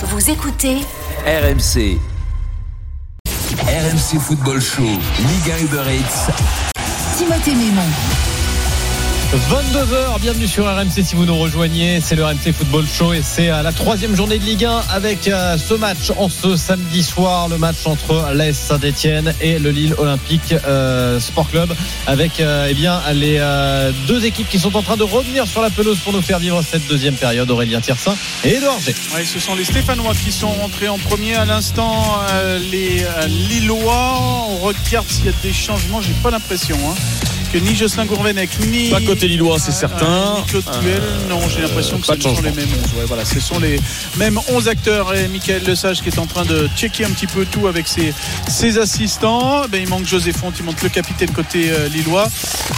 Vous écoutez RMC. RMC Football Show, Liga Uber Eats. Timothée Mémon. 22h, bienvenue sur RMC si vous nous rejoignez, c'est le RMC Football Show et c'est la troisième journée de Ligue 1 avec euh, ce match en ce samedi soir, le match entre l'AS Saint-Etienne et le Lille Olympique euh, Sport Club avec euh, eh bien, les deux équipes qui sont en train de revenir sur la pelouse pour nous faire vivre cette deuxième période, Aurélien Tiersin et Edouard G. Ce sont les Stéphanois qui sont rentrés en premier à l'instant, les Lillois. On regarde s'il y a des changements, j'ai pas l'impression. hein, que ni Jocelyn Gourvenec, ni. Pas côté lillois, c'est euh, certain. euh, ni Claude Puel, non, j'ai l'impression que ce sont les mêmes 11. Ouais, voilà, ce sont les mêmes 11 acteurs. Et Michael Lesage qui est en train de checker un petit peu tout avec ses, ses assistants. Ben, il manque José Font, il manque le capitaine côté euh, lillois.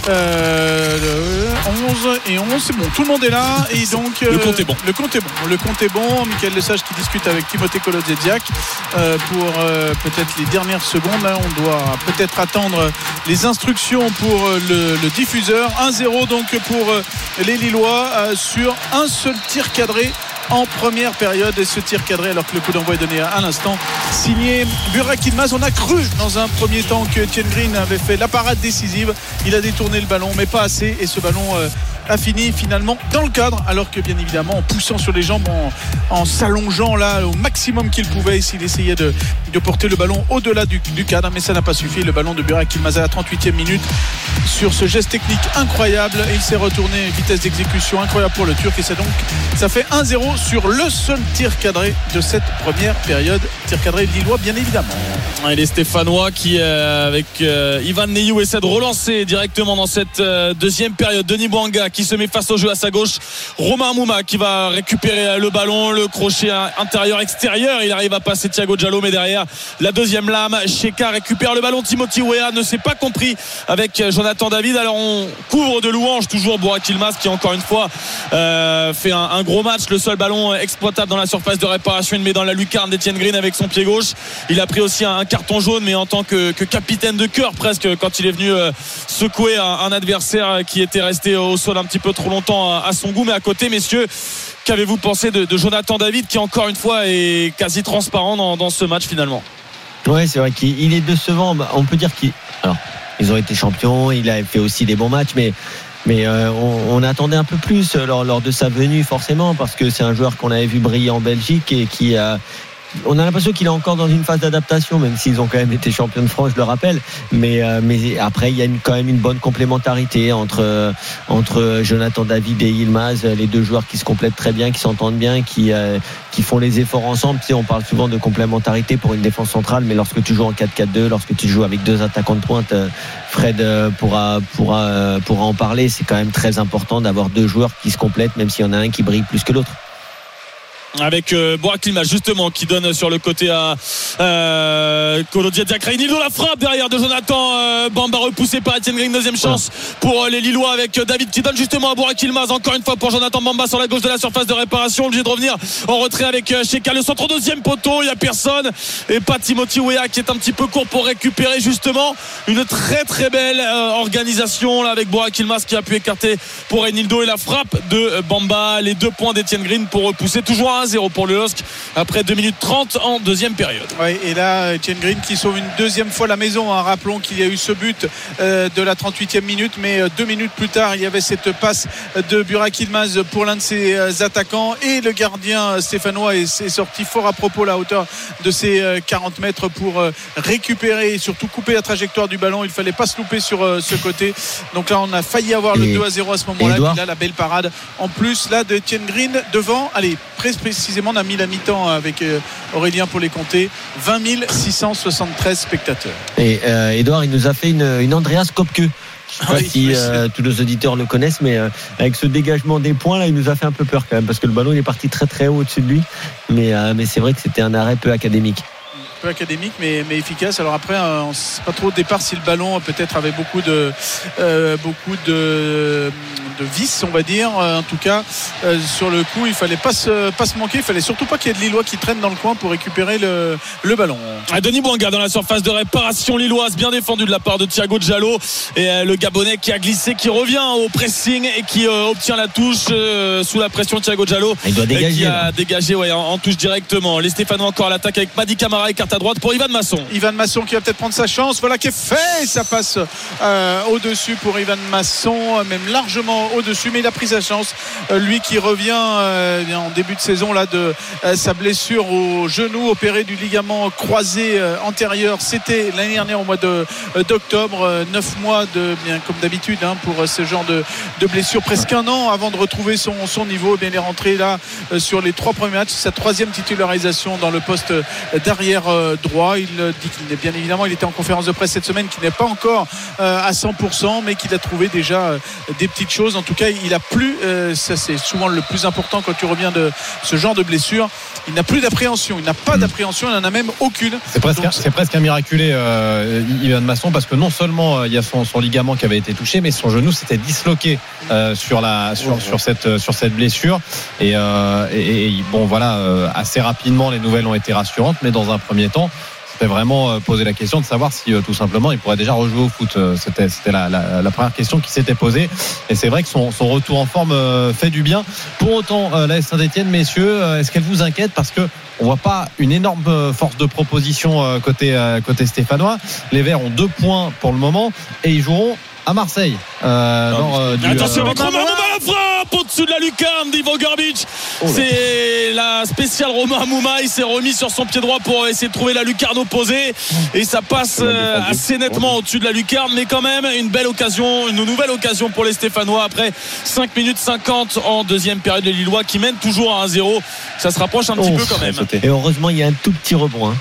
Euh, le 11 et 11, c'est bon, tout le monde est là. Et donc, Le compte est bon. Le compte est bon. Le compte est bon. Michael Lesage qui discute avec Timothée Kolodziejczak euh, pour euh, peut-être les dernières secondes. Là, on doit peut-être attendre les instructions pour euh, le, diffuseur. 1-0 donc pour euh, les Lillois euh, sur un seul tir cadré en première période. Et ce tir cadré alors que le coup d'envoi est donné à l'instant signé Burak Yilmaz. On a cru dans un premier temps que Etienne Green avait fait la parade décisive. Il a détourné le ballon mais pas assez. Et ce ballon euh, a fini finalement dans le cadre alors que bien évidemment en poussant sur les jambes en, en s'allongeant là au maximum qu'il pouvait s'il essayait de, de porter le ballon au-delà du, du cadre. Mais ça n'a pas suffi. Le ballon de Burak Yilmaz à la 38e minute sur ce geste technique incroyable et il s'est retourné vitesse d'exécution incroyable pour le Turc et c'est donc ça fait 1-0 sur le seul tir cadré de cette première période. Tir cadré lillois bien évidemment. Et les Stéphanois qui, euh, avec euh, Ivan Neyou, essaient de relancer directement dans cette euh, deuxième période. Denis Bouanga qui se met face au jeu à sa gauche. Romain Mouma qui va récupérer le ballon, le crochet intérieur-extérieur. Il arrive à passer Thiago Diallo, mais derrière la deuxième lame, Sheka récupère le ballon. Timothy Weah ne s'est pas compris avec Jonathan David. Alors on couvre de louanges toujours Burak Yilmaz qui encore une fois euh, fait un, gros match. Le seul ballon exploitable dans la surface de réparation. Il met dans la lucarne d'Etienne Green avec son pied gauche. Il a pris aussi un, carton jaune, mais en tant que, que capitaine de cœur presque quand il est venu euh, secouer un, un adversaire qui était resté au sol un petit peu trop longtemps à, son goût. Mais à côté, messieurs, qu'avez-vous pensé de, Jonathan David qui encore une fois est quasi transparent dans, ce match finalement? Ouais, c'est vrai qu'il il est décevant. Bah, On peut dire qu'ils. Alors, ils ont été champions. Il a fait aussi des bons matchs, mais. Mais euh, on, attendait un peu plus lors, lors de sa venue forcément parce que c'est un joueur qu'on avait vu briller en Belgique et qui a on a l'impression qu'il est encore dans une phase d'adaptation, même s'ils ont quand même été champions de France, je le rappelle. Mais, euh, mais après, il y a une, quand même une bonne complémentarité entre, euh, entre Jonathan David et Yilmaz, les deux joueurs qui se complètent très bien, qui s'entendent bien, qui, euh, qui font les efforts ensemble. Tu sais, on parle souvent de complémentarité pour une défense centrale, mais lorsque tu joues en 4-4-2, lorsque tu joues avec deux attaquants de pointe, euh, Fred euh, pourra, pourra, euh, pourra en parler. C'est quand même très important d'avoir deux joueurs qui se complètent, même s'il y en a un qui brille plus que l'autre. Avec euh, Burak Yilmaz justement qui donne sur le côté à euh, Kolodia Diakraini la frappe derrière de Jonathan euh, Bamba repoussé par Etienne Green. Deuxième chance pour euh, les Lillois avec euh, David qui donne justement à Burak Yilmaz encore une fois pour Jonathan Bamba sur la gauche de la surface de réparation. Obligé de revenir en retrait avec Sheka le centre au deuxième poteau. Il n'y a personne. Et pas Timothy Weah qui est un petit peu court pour récupérer justement. Une très très belle organisation là avec Burak Yilmaz qui a pu écarter pour Enildo. Et la frappe de Bamba. Les deux points d'Etienne Green pour repousser. Toujours à 1-0 pour le LOSC après 2 minutes 30 en deuxième période Ouais, et là, Etienne Green qui sauve une deuxième fois la maison. hein. Rappelons qu'il y a eu ce but euh, de la 38e minute, mais euh, deux minutes plus tard, il y avait cette passe de Burak Yilmaz pour l'un de ses euh, attaquants et le gardien stéphanois est, est sorti fort à propos à la hauteur de ses euh, 40 mètres pour euh, récupérer et surtout couper la trajectoire du ballon. Il fallait pas se louper sur euh, ce côté. Donc là, on a failli avoir le Et- 2 à 0 à ce moment-là. Là, la belle parade en plus là de Etienne Green devant. Allez, très précisément, on a mis la mi-temps avec euh, Aurélien pour les compter. 20 673 spectateurs. Et euh, Edouard, il nous a fait une, une Andreas Kopke. Je sais pas Oui, si euh, tous nos auditeurs le connaissent, mais euh, avec ce dégagement des points, là, il nous a fait un peu peur quand même, parce que le ballon il est parti très très haut au-dessus de lui. Mais, euh, mais c'est vrai que c'était un arrêt peu académique. Peu académique, mais, mais efficace. Alors après, euh, on ne sait pas trop au départ si le ballon peut-être avait beaucoup de euh, beaucoup de, de vis, on va dire. Euh, En tout cas, euh, sur le coup, il fallait pas se pas se manquer. Il fallait surtout pas qu'il y ait de Lillois qui traînent dans le coin pour récupérer le, le ballon. Ah, Denis Bouanga dans la surface de réparation lilloise, bien défendu de la part de Thiago Diallo et euh, le Gabonais qui a glissé, qui revient au pressing et qui euh, obtient la touche euh, sous la pression de Thiago Diallo. Il doit Et dégager. qui là. a dégagé ouais, en, en touche directement. Les Stéphanois encore à l'attaque avec Madi Camara et à droite pour Ivan Masson. Ivan Masson qui va peut-être prendre sa chance. Voilà qui est fait. Ça passe euh, au-dessus pour Ivan Masson, euh, même largement au-dessus. Mais il a pris sa chance. Euh, lui qui revient bien, en début de saison là de sa blessure au genou opéré du ligament croisé antérieur. C'était l'année dernière au mois d'octobre. Neuf mois de bien comme d'habitude hein, pour ce genre de, de blessure. Presque un an avant de retrouver son, niveau. Eh bien, il est rentré là sur les trois premiers matchs. Sa troisième titularisation dans le poste d'arrière euh, droit. Il euh, dit qu'il est bien évidemment, il était en conférence de presse cette semaine, qu'il n'est pas encore euh, à 100%, mais qu'il a trouvé déjà des petites choses. En tout cas, il a plus, ça c'est souvent le plus important quand tu reviens de ce genre de blessure. Il n'a plus d'appréhension. Il n'a pas d'appréhension. Il n'en a même aucune. C'est presque, Donc, c'est presque un miraculé, Ivan Masson, parce que non seulement il y a son, son ligament qui avait été touché, mais son genou s'était disloqué euh, sur la sur, sur cette sur cette blessure. Et, et- et, bon, voilà, assez rapidement, les nouvelles ont été rassurantes, mais dans un premier C'était vraiment euh, poser la question de savoir si euh, tout simplement il pourrait déjà rejouer au foot. Euh, C'était la, première question qui s'était posée. Et c'est vrai que son, retour en forme fait du bien. Pour autant, la Saint-Etienne, messieurs, est-ce qu'elle vous inquiète? Parce que on voit pas une énorme force de proposition côté côté stéphanois. Les Verts ont deux points pour le moment et ils joueront à Marseille. Euh, Non, lors, euh, du, Attention, euh, avec Romain Mouma la frappe au-dessus de la lucarne d'Ivo Garbic. Oh. C'est la spéciale Romain Mouma. Il s'est remis sur son pied droit pour essayer de trouver la lucarne opposée. Et ça passe euh, assez nettement au-dessus de la lucarne. Mais quand même, une belle occasion, une nouvelle occasion pour les Stéphanois après 5 minutes 50 en deuxième période. Les Lillois qui mènent toujours à 1-0. Ça se rapproche un petit Oh, peu quand même. Et heureusement, il y a un tout petit rebond. hein.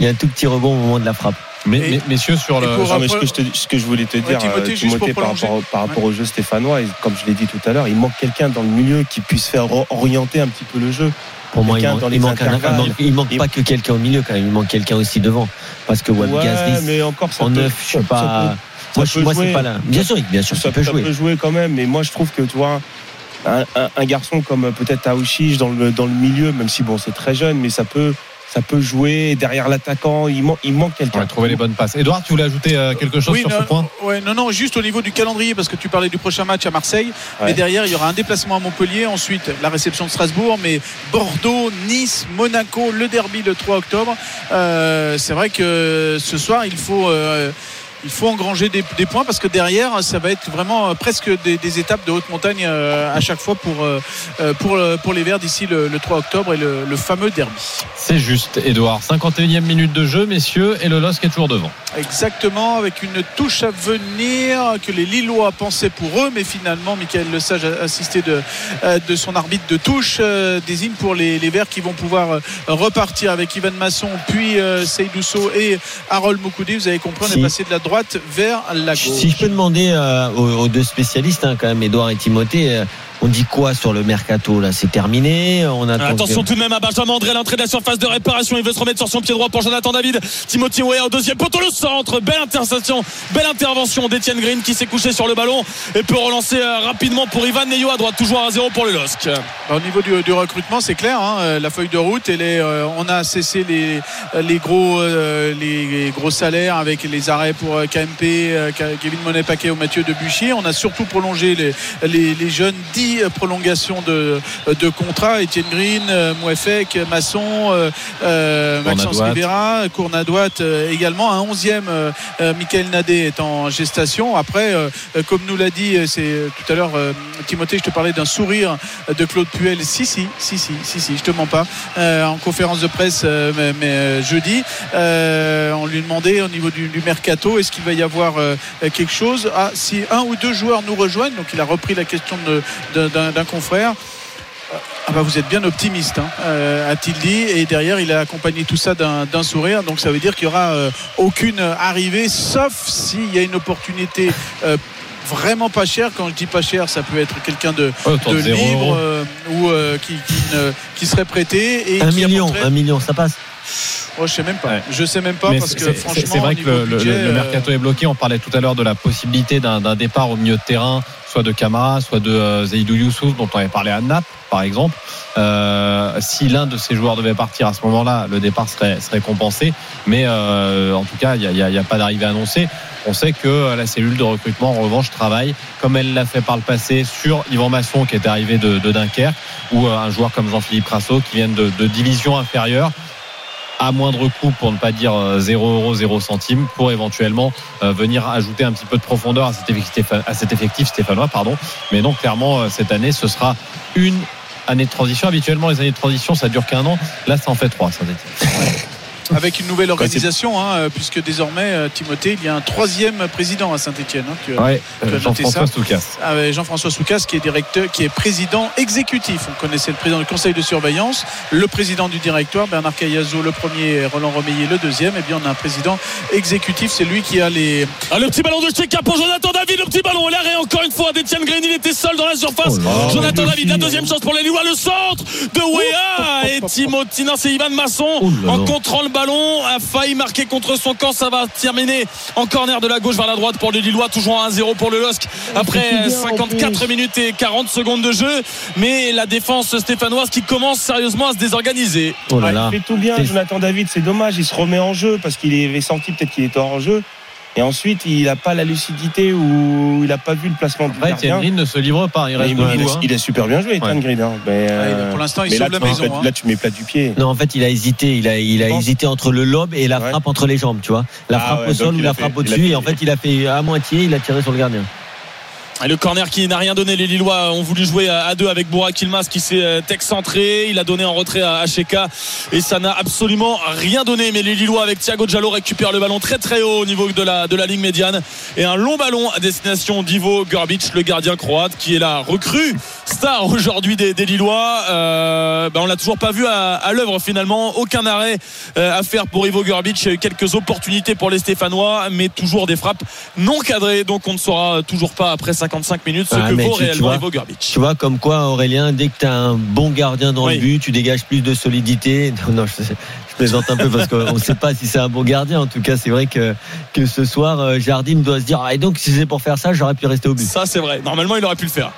Il y a un tout petit rebond au moment de la frappe. Mais- messieurs sur le. pour Non, mais ce, que je te- ce que je voulais te dire, Timothée, euh, pour Timothée, par rapport, par rapport au jeu stéphanois, et comme je l'ai dit tout à l'heure, il manque quelqu'un dans le milieu qui puisse faire or- orienter un petit peu le jeu. Pour moi, il manque, dans il manque, un- intervalles. il manque- il manque Il- pas que quelqu'un au milieu quand même. Il manque quelqu'un aussi devant. Parce que Wab ouais, mais encore ça en neuf, je suis ça pas. peut- Moi, ça je- peut moi c'est jouer. pas là. Bien sûr, bien sûr, ça, ça peut ça jouer. peut jouer quand même, mais moi je trouve que tu vois un, un- un garçon comme euh, peut-être Aouchiche dans le dans le milieu, même si bon c'est très jeune, mais ça peut ça peut jouer derrière l'attaquant. Il, man- il manque On quelqu'un. va trouver les bonnes passes. Edouard, tu voulais ajouter euh, quelque chose Oui, sur non, ce point? ouais, non, non, juste au niveau du calendrier, parce que tu parlais du prochain match à Marseille, mais derrière, il y aura un déplacement à Montpellier, ensuite la réception de Strasbourg, mais Bordeaux, Nice, Monaco, le derby le 3 octobre. Euh, c'est vrai que ce soir, il faut. euh, il faut engranger des, des points parce que derrière, ça va être vraiment euh, presque des, des étapes de haute montagne euh, à chaque fois pour, euh, pour, pour les Verts d'ici le, le 3 octobre et le, le fameux derby. C'est juste, Edouard. 51e minute de jeu, messieurs, et le LOSC est toujours devant. Exactement, avec une touche à venir que les Lillois pensaient pour eux, mais finalement, Michael Lesage, assisté de, de son arbitre de touche, désigne pour les, les Verts qui vont pouvoir repartir avec Ivan Masson, puis Seydousso et Harold Moukoudi. Vous avez compris, on Si. est passé de la droite vers la gauche. Si je peux demander euh, aux, aux deux spécialistes, hein, quand même, Edouard et Timothée, euh, on dit quoi sur le mercato là? C'est terminé? On attend Attention que- tout de même à Benjamin André, l'entrée de la surface de réparation. Il veut se remettre sur son pied droit pour Jonathan David. Timothy Weah au deuxième poteau, le centre. Belle interception, belle intervention d'Etienne Green qui s'est couché sur le ballon et peut relancer euh, rapidement pour Ivan Neyo à droite, toujours à 0 pour le LOSC. Bah, Au niveau du, du recrutement, c'est clair. hein, euh, la feuille de route, elle est, euh, on a cessé les, les gros, euh, les gros salaires avec les arrêts pour KMP, euh, Kevin Monet-Paquet ou Mathieu Debuchy. On a surtout prolongé les, les, les jeunes 10 prolongations de, de contrats. Étienne Green, euh, Mouefek, Masson, euh, euh, Maxence. Rivera, Cournadouat euh, également. Un 11e, euh, euh, Michael Nadé est en gestation. Après, euh, euh, comme nous l'a dit, euh, c'est euh, tout à l'heure, euh, Timothée, je te parlais d'un sourire de Claude Puel. Si, si, si, si, si, si, je te mens pas. Euh, en conférence de presse, euh, mais, mais, euh, jeudi, euh, on lui demandait au niveau du, du mercato, est-ce qu'il va y avoir euh, quelque chose? Ah, si un ou deux joueurs nous rejoignent, donc il a repris la question de- de- d'un confrère. Ah bah vous êtes bien optimiste, hein, euh, a-t-il dit. Et derrière, il a accompagné tout ça d'un sourire. Donc ça veut dire qu'il n'y aura euh, aucune arrivée, sauf s'il y a une opportunité euh, vraiment pas chère. Quand je dis pas cher, ça peut être quelqu'un de, 0 libre ou qui, qui, ne- qui serait prêté. Et million, un million, ça passe. Oh, je sais même pas. Ouais. Je sais même pas Mais parce c'est- que franchement, c'est vrai que le, le- budget, le euh, mercato est bloqué. On parlait tout à l'heure de la possibilité d'un départ au milieu de terrain, soit de Camara, soit de euh, Zaidou Youssouf, dont on avait parlé à Naples, par exemple. Euh, si l'un de ces joueurs devait partir à ce moment-là, le départ serait, serait compensé. Mais euh, en tout cas, il n'y a, pas d'arrivée annoncée. On sait que la cellule de recrutement, en revanche, travaille comme elle l'a fait par le passé sur Yvan Masson, qui est arrivé de, de Dunkerque, ou un joueur comme Jean-Philippe Rasso, qui viennent de, de division inférieure à moindre coût, pour ne pas dire euh, 0 euros, 0 centimes, pour éventuellement euh, venir ajouter un petit peu de profondeur à cet effectif, à cet effectif stéphanois. Pardon. Mais donc, clairement, euh, cette année, ce sera une année de transition. Habituellement, les années de transition, ça dure qu'un an. Là, ça en fait trois, ça avec une nouvelle organisation, hein, euh, puisque désormais, euh, Timothée, il y a un troisième président à Saint-Etienne. Ouais, tu as euh, noté Jean-François Soucas. avec Jean-François Soucas qui est directeur, qui est président exécutif. On connaissait le président du conseil de surveillance, le président du directoire, Bernard Cayazo le premier, Roland Romeillet le deuxième. Et bien on a un président exécutif, c'est lui qui a les. Ah, le petit ballon de Cheka pour Jonathan David, le petit ballon, l'arrêt encore une fois d'Etienne Green, il était seul dans la surface. Oh là, Jonathan David, la deuxième chance pour les Lillois, le centre de Wea et Timothy, non c'est Ivan Masson Oh là en là. contrant le ballon, a failli marquer contre son camp, ça va terminer en corner de la gauche vers la droite pour les Lillois, toujours à 1-0 pour le LOSC après c'est bien, en 54 plus. minutes et 40 secondes de jeu, mais la défense stéphanoise qui commence sérieusement à se désorganiser. Oh là Ouais, là. il fait tout bien, Jonathan David. C'est dommage, il se remet en jeu parce qu'il avait senti peut-être qu'il était hors jeu. Et ensuite, il n'a pas la lucidité ou il n'a pas vu le placement Après, Etienne gardien. Green ne se livre pas. Il reste il, a, hein. il a super bien joué, Ouais. Green. hein. Mais, euh, pour l'instant, il sauve là, la tu mets maison. plat- hein. là, tu mets plat du pied. Non, en fait, il a hésité. Il a, il hésité entre le lob et la Ouais. frappe entre les jambes, tu vois. La Ah frappe ouais, au sol ou il la frappe au-dessus. Et en fait, il a fait à moitié, il a tiré sur le gardien. Le corner qui n'a rien donné, les Lillois ont voulu jouer à deux avec Bourak Ilmaz qui s'est euh, excentré, il a donné en retrait à Acheka et ça n'a absolument rien donné. Mais les Lillois avec Thiago Diallo récupèrent le ballon très très haut au niveau de la, de la ligne médiane et un long ballon à destination d'Ivo Gurbic, le gardien croate qui est la recrue star aujourd'hui des, des Lillois. Euh, ben, on l'a toujours pas vu à, l'œuvre finalement, aucun arrêt euh, à faire pour Ivo eu quelques opportunités pour les Stéphanois, mais toujours des frappes non cadrées, donc on ne saura toujours pas après 55 minutes ce Ah, que vaut tu- réellement Ivo Gurbic. Tu vois, comme quoi, Aurélien, dès que tu as un bon gardien dans Oui. le but, tu dégages plus de solidité. Non, non, je, je plaisante un peu parce qu'on ne sait pas si c'est un bon gardien. En tout cas, c'est vrai que, que ce soir, euh, Jardim doit se dire Ah, et donc, si c'est pour faire ça, j'aurais pu rester au but. Ça, c'est vrai. Normalement, il aurait pu le faire.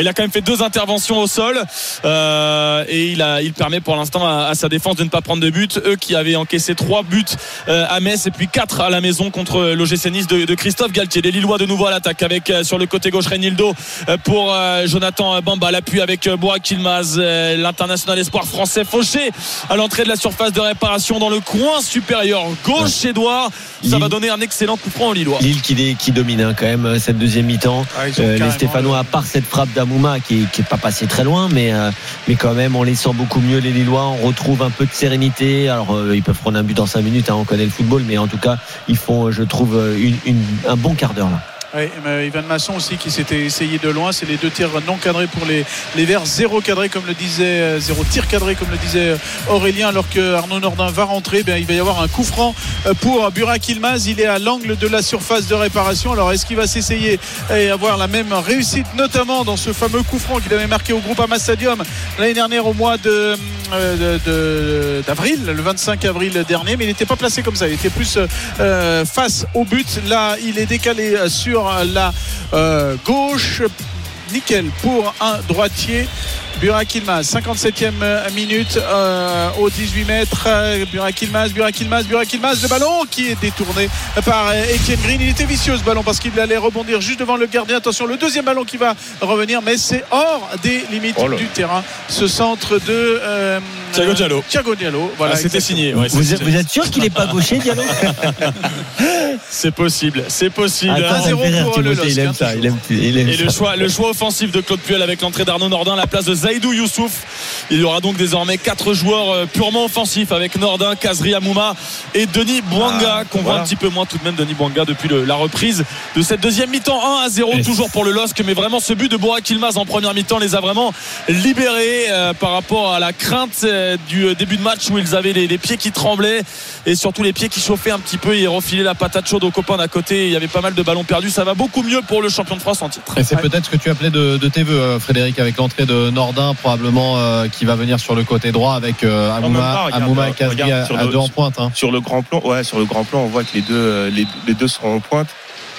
Il a quand même fait deux interventions au sol euh, et il, a, il permet pour l'instant à, à sa défense de ne pas prendre de but. Eux qui avaient encaissé trois buts euh, à Metz et puis quatre à la maison contre l'OGC Nice de, de Christophe Galtier. Les Lillois de nouveau à l'attaque avec euh, sur le côté gauche Renildo euh, pour euh, Jonathan Bamba. L'appui avec euh, Bourak Ilmaz, euh, l'international espoir français fauché à l'entrée de la surface de réparation dans le coin supérieur gauche Edouard. Ça Lille. va donner un excellent coup franc aux Lillois. Lille qui, qui domine hein, quand même cette deuxième mi-temps. Ah, Euh, les Stéphanois, à part cette frappe d'Amouma qui n'est pas passée très loin, mais, euh, mais quand même, on les sent beaucoup mieux, les Lillois. On retrouve un peu de sérénité. Alors, euh, ils peuvent prendre un but en 5 minutes, hein, on connaît le football, mais en tout cas, ils font, euh, je trouve, euh, une- une- un bon quart d'heure là. Oui, mais Ivan Masson aussi qui s'était essayé de loin. C'est les deux tirs non cadrés pour les, les Verts. Zéro cadré, comme le disait, euh, zéro tir cadré, comme le disait euh, Aurélien. Alors que Arnaud Nordin va rentrer, ben, il va y avoir un coup franc euh, pour Burak Ilmaz. Il est à l'angle de la surface de réparation. Alors, est-ce qu'il va s'essayer et avoir la même réussite, notamment dans ce fameux coup franc qu'il avait marqué au groupe Ama Stadium l'année dernière au mois de, euh, d'avril, le 25 avril dernier? Mais il n'était pas placé comme ça. Il était plus euh, face au but. Là, il est décalé euh, la euh, gauche. Nickel pour un droitier. Burak Ilmaz, 57e minute euh, au 18 mètres. Euh, Burak Ilmaz, Burak Ilmaz, Burak Ilmaz, le ballon qui est détourné par euh, Etienne Green. Il était vicieux ce ballon parce qu'il allait rebondir juste devant le gardien. Attention, le deuxième ballon qui va revenir, mais c'est hors des limites Oh du terrain. Ce centre de euh, Thiago Diallo. Thiago Diallo. Voilà, Ah, c'était signé. ouais, Vous, c'est- êtes- vous êtes sûr qu'il n'est pas gaucher, Diallo C'est possible, c'est possible. Attends, ça me 1-0 fait rire, pour le il aime ça. Il aime, il aime Et le choix, le choix offensif de Claude Puel avec l'entrée d'Arnaud Nordin à la place de Zaidou Youssouf. Il y aura donc désormais quatre joueurs euh, purement offensifs avec Nordin, Kazri Amouma et Denis Bouanga, Ah, qu'on voit un petit peu moins tout de même Denis Bouanga depuis le- la reprise de cette deuxième mi-temps 1 à 0 Et toujours pour le LOSC. Mais vraiment ce but de Bourak Ilmaz en première mi-temps les a vraiment libérés euh, par rapport à la crainte euh, du début de match où ils avaient les, les pieds qui tremblaient et surtout les pieds qui chauffaient un petit peu. Ils refilaient la patate chaude aux copains d'à côté. Il y avait pas mal de ballons perdus. Ça va beaucoup mieux pour le champion de France en titre. Et c'est peut-être ce que tu appelais de, de tes voeux, euh, Frédéric, avec l'entrée de Nordin, probablement euh, qui va venir sur le côté droit avec euh, Amouma, pas, regarde, et Kazri à, deux en pointe. hein. Sur le grand plan, ouais, sur le grand plan, on voit que les deux, euh, les, les deux seront en pointe.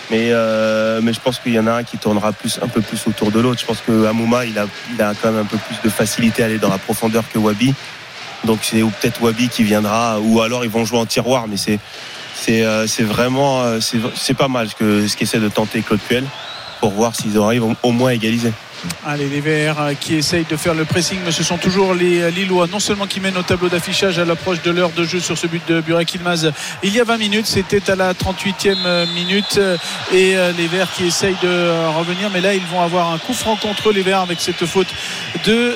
Mais, euh, mais je pense qu'il y en a un qui tournera plus, un peu plus autour de l'autre. Je pense que Amouma, il a, il a quand même un peu plus de facilité à aller dans la profondeur que Wabi. Donc c'est peut-être Wabi qui viendra, ou alors ils vont jouer en tiroir. Mais c'est, c'est, vraiment, c'est, c'est pas mal ce que ce qu'essaie de tenter Claude Puel pour voir s'ils arrivent au- moins à égaliser. Allez, les Verts euh, qui essayent de faire le pressing, mais ce sont toujours les euh, Lillois, non seulement qui mènent au tableau d'affichage à l'approche de l'heure de jeu sur ce but de Burak Ilmaz il y a 20 minutes, c'était à la 38e minute, euh, et euh, les Verts qui essayent de revenir, mais là ils vont avoir un coup franc contre les Verts avec cette faute de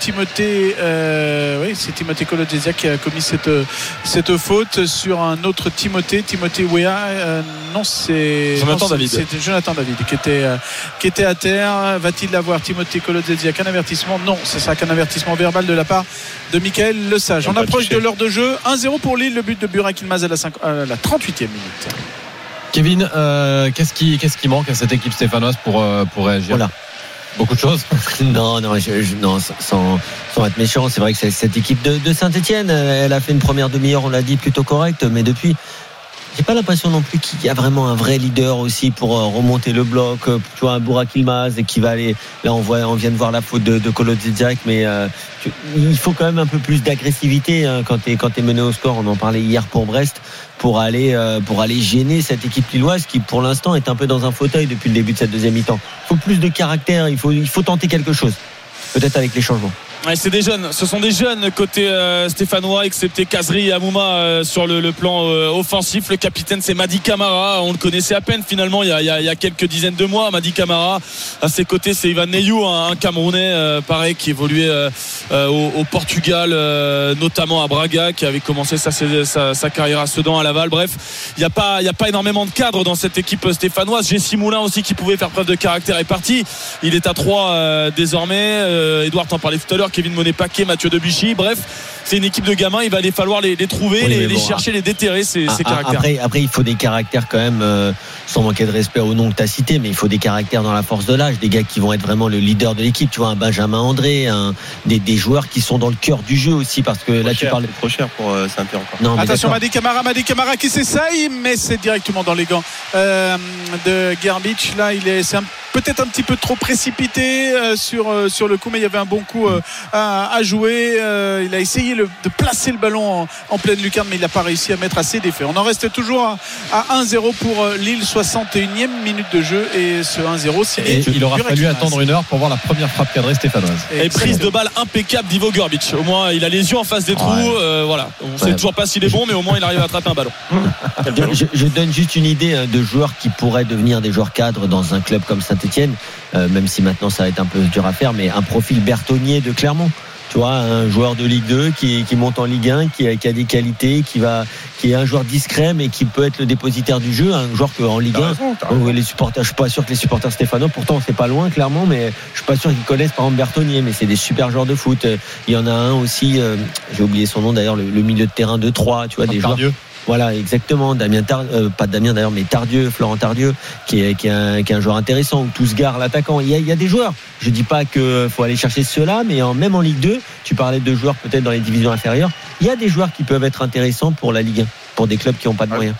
Timothée, euh, oui, c'est Timothée Kolodzesia qui a commis cette, cette faute sur un autre Timothée, Timothée Wea. euh, non, c'est Jonathan non, David. C'était Jonathan David qui était, euh, qui était à terre. Va-t-il l'avoir Timothée Kolodzesia qu'un avertissement? Non, ce sera qu'un avertissement verbal de la part de Michael Le Sage. On approche de l'heure de jeu. 1-0 pour Lille, le but de Burak Ilmaz à la, cinq- à la 38e minute. Kevin, euh, qu'est-ce qui, qu'est-ce qui manque à cette équipe stéphanoise pour, euh, pour réagir? Voilà. Beaucoup de choses. Non, non, sans, être méchant, c'est vrai que cette équipe de, de Saint-Etienne, elle a fait une première demi-heure, on l'a dit, plutôt correcte, mais depuis, j'ai pas l'impression non plus qu'il y a vraiment un vrai leader aussi pour euh, remonter le bloc. euh, Tu vois, un Bourak Ilmaz et qui va aller. Là, on voit, on vient de voir la faute de, de mais euh, tu- il faut quand même un peu plus d'agressivité hein, quand quand t'es mené au score. On en parlait hier pour Brest pour aller pour aller gêner cette équipe lilloise qui pour l'instant est un peu dans un fauteuil depuis le début de cette deuxième mi-temps. Il faut plus de caractère, il faut il faut tenter quelque chose. Peut-être avec les changements. C'est des jeunes, ce sont des jeunes côté euh, stéphanois, excepté Kazri et Amouma euh, sur le, plan euh, offensif. Le capitaine, c'est Madi Camara. On le connaissait à peine finalement il y a, quelques dizaines de mois. Madi Camara. À ses côtés, c'est Ivan Neyou, un, un Camerounais pareil qui évoluait au, Portugal, notamment à Braga, qui avait commencé sa, carrière à Sedan, à Laval. Bref, il n'y a pas, a pas énormément de cadres dans cette équipe stéphanoise. Jessie Moulin aussi qui pouvait faire preuve de caractère est parti. Il est à 3 désormais. Edouard t'en parlait tout à l'heure. Kevin Monet-Paquet, Mathieu Debuchy. Bref, c'est une équipe de gamins. Il va aller falloir les, les trouver, Oui, les, chercher, les déterrer, ces, Ah, ces ah, caractères. Après, après, il faut des caractères quand même, euh, sans manquer de respect au nom que tu as cité, mais il faut des caractères dans la force de l'âge, des gars qui vont être vraiment le leader de l'équipe. Tu vois, un Benjamin André, un, des, des joueurs qui sont dans le cœur du jeu aussi, parce que là, Trop tu cher, parles. trop cher pour euh, Saint-Étienne encore. Non, mais Attention. Madi Camara, Madi Camara qui s'essaye, mais c'est directement dans les gants euh, de Garbage. Là, il est, c'est un- peut-être un petit peu trop précipité euh, sur, euh, sur le coup, mais il y avait un bon coup euh, à, à jouer. Euh, il a essayé le- de placer le ballon en, en pleine lucarne, mais il n'a pas réussi à mettre assez d'effet. On en reste toujours à, à 1-0 pour euh, Lille, 61e minute de jeu, et ce 1-0, c'est Et il aura fallu attendre une heure pour voir la première frappe cadrée stéphanoise. Et prise de balle impeccable d'Ivo Gurbic. Au moins, il a les yeux en face des trous. Ouais. euh, voilà. On sait Ouais. toujours pas s'il est bon, mais au moins, il arrive à attraper un ballon. Je, je donne juste une idée hein, de joueurs qui pourraient devenir des joueurs cadres dans un club comme Saint-Etienne, même si maintenant ça va être un peu dur à faire, mais un profil Bertonnier de Clermont. Tu vois, un joueur de Ligue 2 qui, qui monte en Ligue 1, qui a, qui a des qualités, qui va, qui est un joueur discret, mais qui peut être le dépositaire du jeu, un joueur qu'en Ligue T'as 1, raison, raison. Oh, les supporters, je suis pas sûr que les supporters stéphanois, pourtant c'est pas loin clairement, mais je suis pas sûr qu'ils connaissent par exemple Bertonnier, mais c'est des super joueurs de foot. Euh, Il y en a un aussi, euh, j'ai oublié son nom d'ailleurs, le, le milieu de terrain de 3 tu vois, des joueurs. Voilà, exactement. Damien Tar- euh, pas Damien d'ailleurs, mais Tardieu, Florent Tardieu, qui est, qui est, un, qui est un joueur intéressant. Ou Tousgar, l'attaquant. Il y, a, il y a des joueurs. Je dis pas que faut aller chercher ceux-là, mais en, même en Ligue 2, tu parlais de joueurs peut-être dans les divisions inférieures. Il y a des joueurs qui peuvent être intéressants pour la Ligue 1, pour des clubs qui n'ont pas de moyens.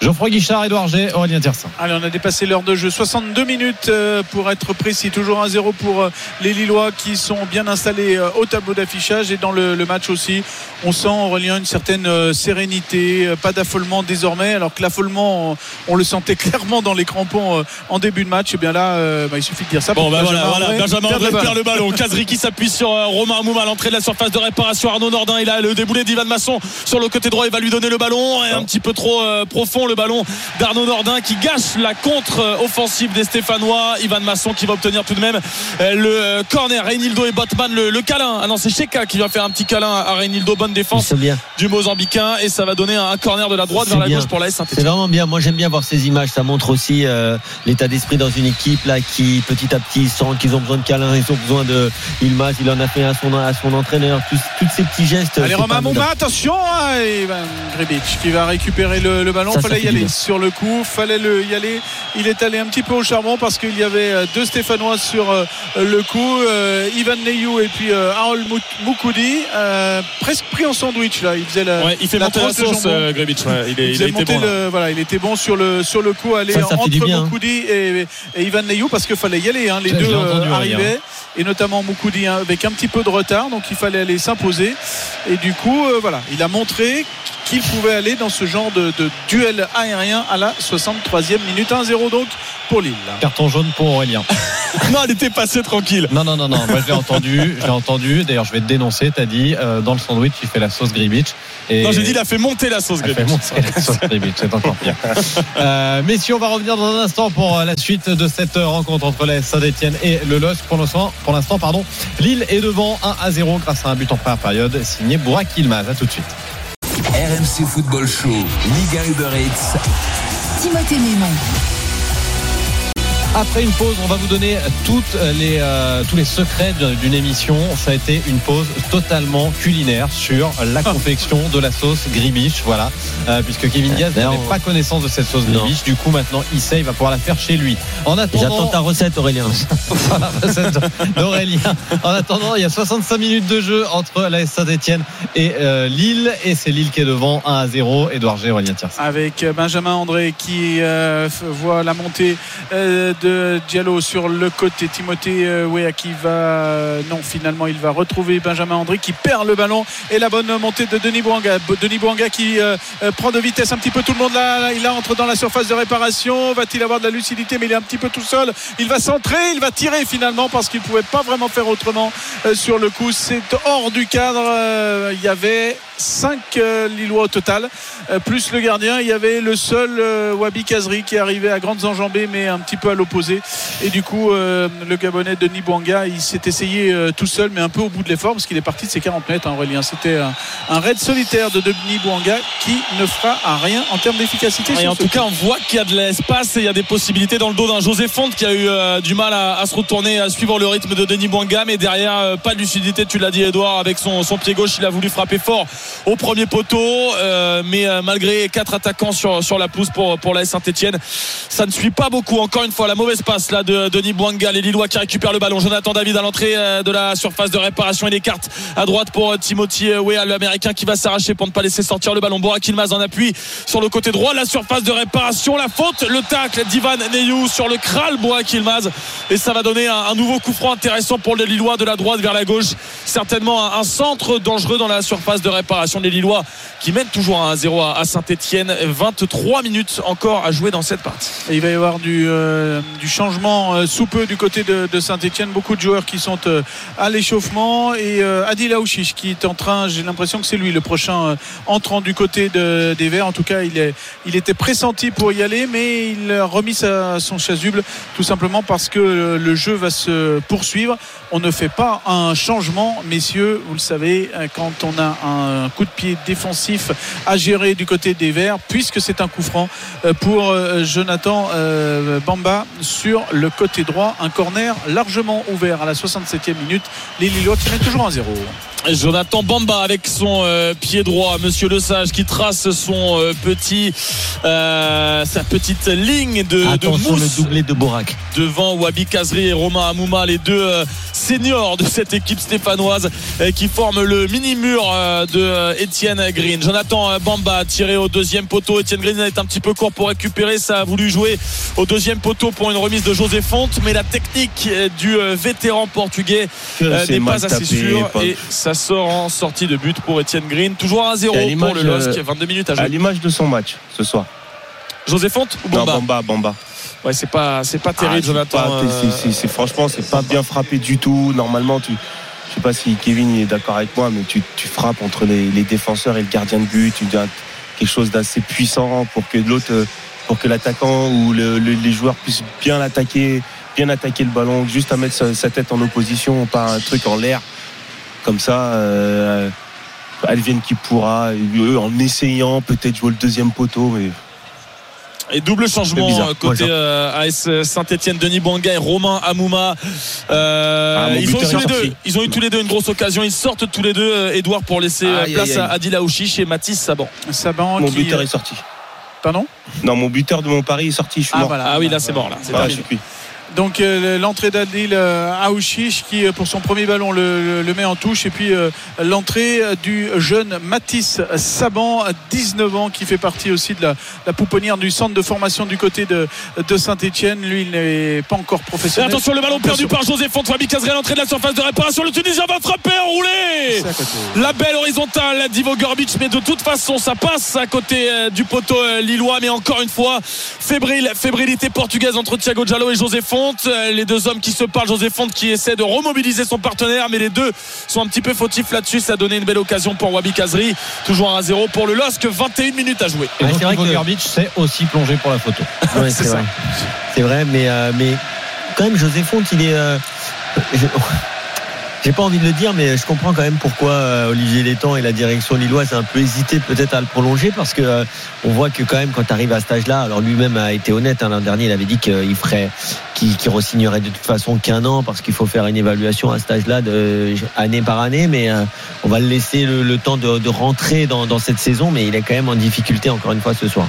Geoffroy Guichard, Edouard G, Aurélien Tiersin. Allez, on a dépassé l'heure de jeu. 62 minutes euh, pour être précis. Toujours 1-0 pour euh, les Lillois qui sont bien installés euh, au tableau d'affichage et dans le, le match aussi. On sent, Aurélien, une certaine euh, sérénité, euh, pas d'affolement désormais. Alors que l'affolement, on, on le sentait clairement dans les crampons euh, en début de match. Et bien là, euh, bah, il suffit de dire ça. Bon, pour ben que voilà, voilà. Benjamin André le perd le ballon. Kazri qui s'appuie sur euh, Romain Amouma à l'entrée de la surface de réparation. Arnaud Nordin, il a le déboulé d'Ivan Masson sur le côté droit. Il va lui donner le ballon. Et un petit peu trop euh, profond. Le ballon d'Arnaud Nordin qui gâche la contre-offensive des Stéphanois. Ivan Masson qui va obtenir tout de même euh, le euh, corner. Reynildo et Botman le, le câlin. Ah non, c'est Sheka qui va faire un petit câlin à Reynildo. Bonne défense bien. du Mozambicain et ça va donner un corner de la droite vers la bien. gauche pour la C'est vraiment bien. Moi, j'aime bien voir ces images. Ça montre aussi euh, l'état d'esprit dans une équipe là qui, petit à petit, sent qu'ils ont besoin de câlins, ils ont besoin de Ilmaz. Il en a fait à son, à son entraîneur. Tous, tous ces petits gestes. Allez Romain Mouma, attention hein, Ivan Grebic qui va récupérer le, le ballon. Ça, ça fallait y aller sur le coup, fallait le, y aller. Il est allé un petit peu au charbon parce qu'il y avait euh, deux Stéphanois sur euh, le coup, euh, Ivan Neyou et puis euh, Harold Mou- Moukoudi, euh, presque pris en sandwich là. Il faisait la, Ouais, il fait la monter de euh. Ouais, il, est- Il, il faisait a été monter bon. là. le, voilà, il était bon sur le sur le coup, aller Ça, ça fait entre hein. Moukoudi et, et Ivan Neyou parce qu'il fallait y aller. hein. Les deux euh, Aurélien. arrivaient et notamment Moukoudi hein, avec un petit peu de retard, donc il fallait aller s'imposer. Et du coup, euh, voilà, il a montré qu'il pouvait aller dans ce genre de, de duel aérien à la 63e minute 1-0 donc pour Lille. Carton jaune pour Aurélien. Non, elle était passée tranquille. Non, non, non, non. Moi, je l'ai entendu. Je l'ai entendu. D'ailleurs, je vais te dénoncer. T'as dit, euh, dans le sandwich, il fait la sauce Gribich. Et Non, j'ai dit, il a fait monter la sauce monter la sauce Gribich. C'est encore pire. Euh, messieurs, on va revenir dans un instant pour euh, la suite de cette rencontre entre la Saint-Etienne et le LOSC. Pour l'instant, pour l'instant, pardon, Lille est devant 1 à 0 grâce à un but en première période signé Bourak Ilmaz. À tout de suite. RMC Football Show, Liga Uber Eats. Timothée Mémon. Après une pause, on va vous donner toutes les, euh, tous les secrets d'une émission. Ça a été une pause totalement culinaire sur la confection de la sauce Gribiche. Voilà, Euh, puisque Kevin Diaz n'avait on- pas connaissance de cette sauce. Gribiche. Du coup, maintenant, il sait, il va pouvoir la faire chez lui. En J'attends attendant, ta recette, Aurélien. la recette d'Aurélien. En attendant, il y a 65 minutes de jeu entre la Saint-Etienne et euh, Lille. Et c'est Lille qui est devant 1 à 0. Edouard G, Aurélien Tiersin. avec Benjamin André qui euh, voit la montée euh, de Diallo sur le côté. Timothée euh, Weah qui va euh, non finalement il va retrouver Benjamin André qui perd le ballon et la bonne montée de Denis Bouanga. Bo- Denis Bouanga qui euh, prend de vitesse un petit peu tout le monde là, il entre dans la surface de réparation. Va-t-il avoir de la lucidité? Mais il est un petit peu tout seul. Il va centrer, il va tirer finalement parce qu'il pouvait pas vraiment faire autrement sur le coup. C'est hors du cadre. Il y avait 5 Lillois au total, euh, plus le gardien. Il y avait le seul euh, Wabi Kazri qui arrivait à grandes enjambées, mais un petit peu à l'opposé. Et du coup, euh, le Gabonais Denis Bouanga, il s'est essayé euh, tout seul, mais un peu au bout de l'effort, parce qu'il est parti de ses 40 mètres, hein, Aurélien. C'était un, raid solitaire de Denis Bouanga qui ne fera à rien en termes d'efficacité. Et en tout cas, on voit qu'il y a de l'espace et il y a des possibilités dans le dos d'un José Fonte qui a eu euh, du mal à, à se retourner, à suivre le rythme de Denis Bouanga. Mais derrière, euh, pas de lucidité, tu l'as dit, Edouard, avec son, son pied gauche, il a voulu frapper fort au premier poteau. euh, mais euh, malgré quatre attaquants sur, sur la pousse pour, pour la Saint-Etienne, ça ne suit pas beaucoup. Encore une fois, la mauvaise passe là de Denis Bouanga, les Lillois qui récupèrent le ballon. Jonathan David à l'entrée euh, de la surface de réparation et les cartes à droite pour Timothy Weah, l'américain qui va s'arracher pour ne pas laisser sortir le ballon. Borak Ilmaz en appui sur le côté droit, la surface de réparation, la faute, le tacle d'Ivan Neyou sur le crâne Borak Ilmaz et ça va donner un, nouveau coup franc intéressant pour les Lillois de la droite vers la gauche. Certainement un centre dangereux dans la surface de réparation des Lillois qui mènent toujours à 1-0 à, Saint-Etienne. 23 minutes encore à jouer dans cette partie. Il va y avoir du, euh, changement euh, sous peu du côté de, Saint-Etienne. Beaucoup de joueurs qui sont euh, à l'échauffement. Et Adil Aouchiche qui est en train, j'ai l'impression que c'est lui le prochain entrant du côté de- des Verts. En tout cas, il, était pressenti pour y aller, mais il a remis son chasuble tout simplement parce que le jeu va se poursuivre. On ne fait pas un changement, messieurs. Vous le savez, euh, quand on a un coup de pied défensif à gérer du côté des Verts, puisque c'est un coup franc euh, pour euh, Jonathan Bamba sur le côté droit. Un corner largement ouvert à la 67e minute. Les Lillois qui toujours 1-0. Jonathan Bamba avec son euh, pied droit, Monsieur Le Sage qui trace son euh, petit, euh, sa petite ligne de, de le doublé de Borak. devant Wabi Kazri et Romain Amouma, les deux euh, seniors de cette équipe stéphanoise qui forment le mini mur de Étienne Green. Jonathan Bamba tiré au deuxième poteau. Étienne Green est un petit peu court pour récupérer. Ça a voulu jouer au deuxième poteau pour une remise de José Fonte, mais la technique du vétéran portugais n'est pas assez sûre pas- et ça sort en sortie de but pour Étienne Green. Toujours 1-0 Et à pour le LOSC. euh, 22 minutes à À jouer. l'image de son match ce soir. José Fonte ou Non, Bamba Bamba, Bamba. Ouais, c'est pas, c'est pas Ah, terrible, c'est Jonathan. pas- euh, franchement, c'est pas bien frappé du tout. Normalement, tu, je sais pas si Kevin est d'accord avec moi, mais tu, tu frappes entre les, les défenseurs et le gardien de but. Tu as, quelque chose d'assez puissant pour que l'autre, pour que l'attaquant ou le- le- les joueurs puissent bien l'attaquer, bien attaquer le ballon, juste à mettre sa, sa tête en opposition, pas un truc en l'air. Comme ça, euh, advienne qui pourra, eux, en essayant peut-être jouer le deuxième poteau, mais Et double changement euh, côté Moi, euh, AS Saint-Etienne, Denis Bouanga et Romain Amouma. Euh, Ah, ils, ont tous les deux, ils ont eu tous les deux une grosse occasion. Ils sortent tous les deux, euh, Edouard, pour laisser euh, Aïe, place aïe, à. Adil Aouchiche et Mathis Saban. Saban mon qui. buteur est sorti. Pardon? Non, mon buteur de mon pari est sorti, je suis Ah, mort. voilà. Ah oui, là c'est mort. Là, c'est Ah, je suis cuit. Donc euh, l'entrée d'Adil euh, Aouchiche qui euh, pour son premier ballon le, met en touche et puis euh, l'entrée du jeune Mathis Saban, 19 ans, qui fait partie aussi de la, la pouponnière du centre de formation du côté de, de Saint-Etienne. Lui, il n'est pas encore Et professionnel. attention, le ballon perdu par José. Fabi Cazeray à l'entrée de la surface de réparation. Le Tunisien va frapper, côté. La belle horizontale d'Ivo Gorbic, mais de toute façon, ça passe à côté du poteau lillois. Mais encore une fois, fébrile, fébrilité portugaise entre Thiago Diallo et José Font. Euh, Les deux hommes qui se parlent, José Font qui essaie de remobiliser son partenaire, mais les deux sont un petit peu fautifs là-dessus. Ça a donné une belle occasion pour Wabi Kazri. Toujours 1 à 0 pour le LOSC, 21 minutes à jouer. Ouais, c'est vrai que- Garbic s'est aussi plongé pour la photo. Ouais, C'est vrai. C'est vrai, mais, euh, mais quand même, José Font, il est. euh, je- J'ai pas envie de le dire, mais je comprends quand même pourquoi euh, Olivier Létang et la direction lilloise a un peu hésité peut-être à le prolonger parce que euh, on voit que quand même quand tu arrives à cet âge-là, alors lui-même a été honnête hein, l'an dernier, il avait dit qu'il ferait, qu'il qu'il re-signerait de toute façon qu'un an parce qu'il faut faire une évaluation à cet âge-là de année par année, mais euh, on va le laisser le, le temps de, de rentrer dans, dans cette saison, mais il est quand même en difficulté encore une fois ce soir.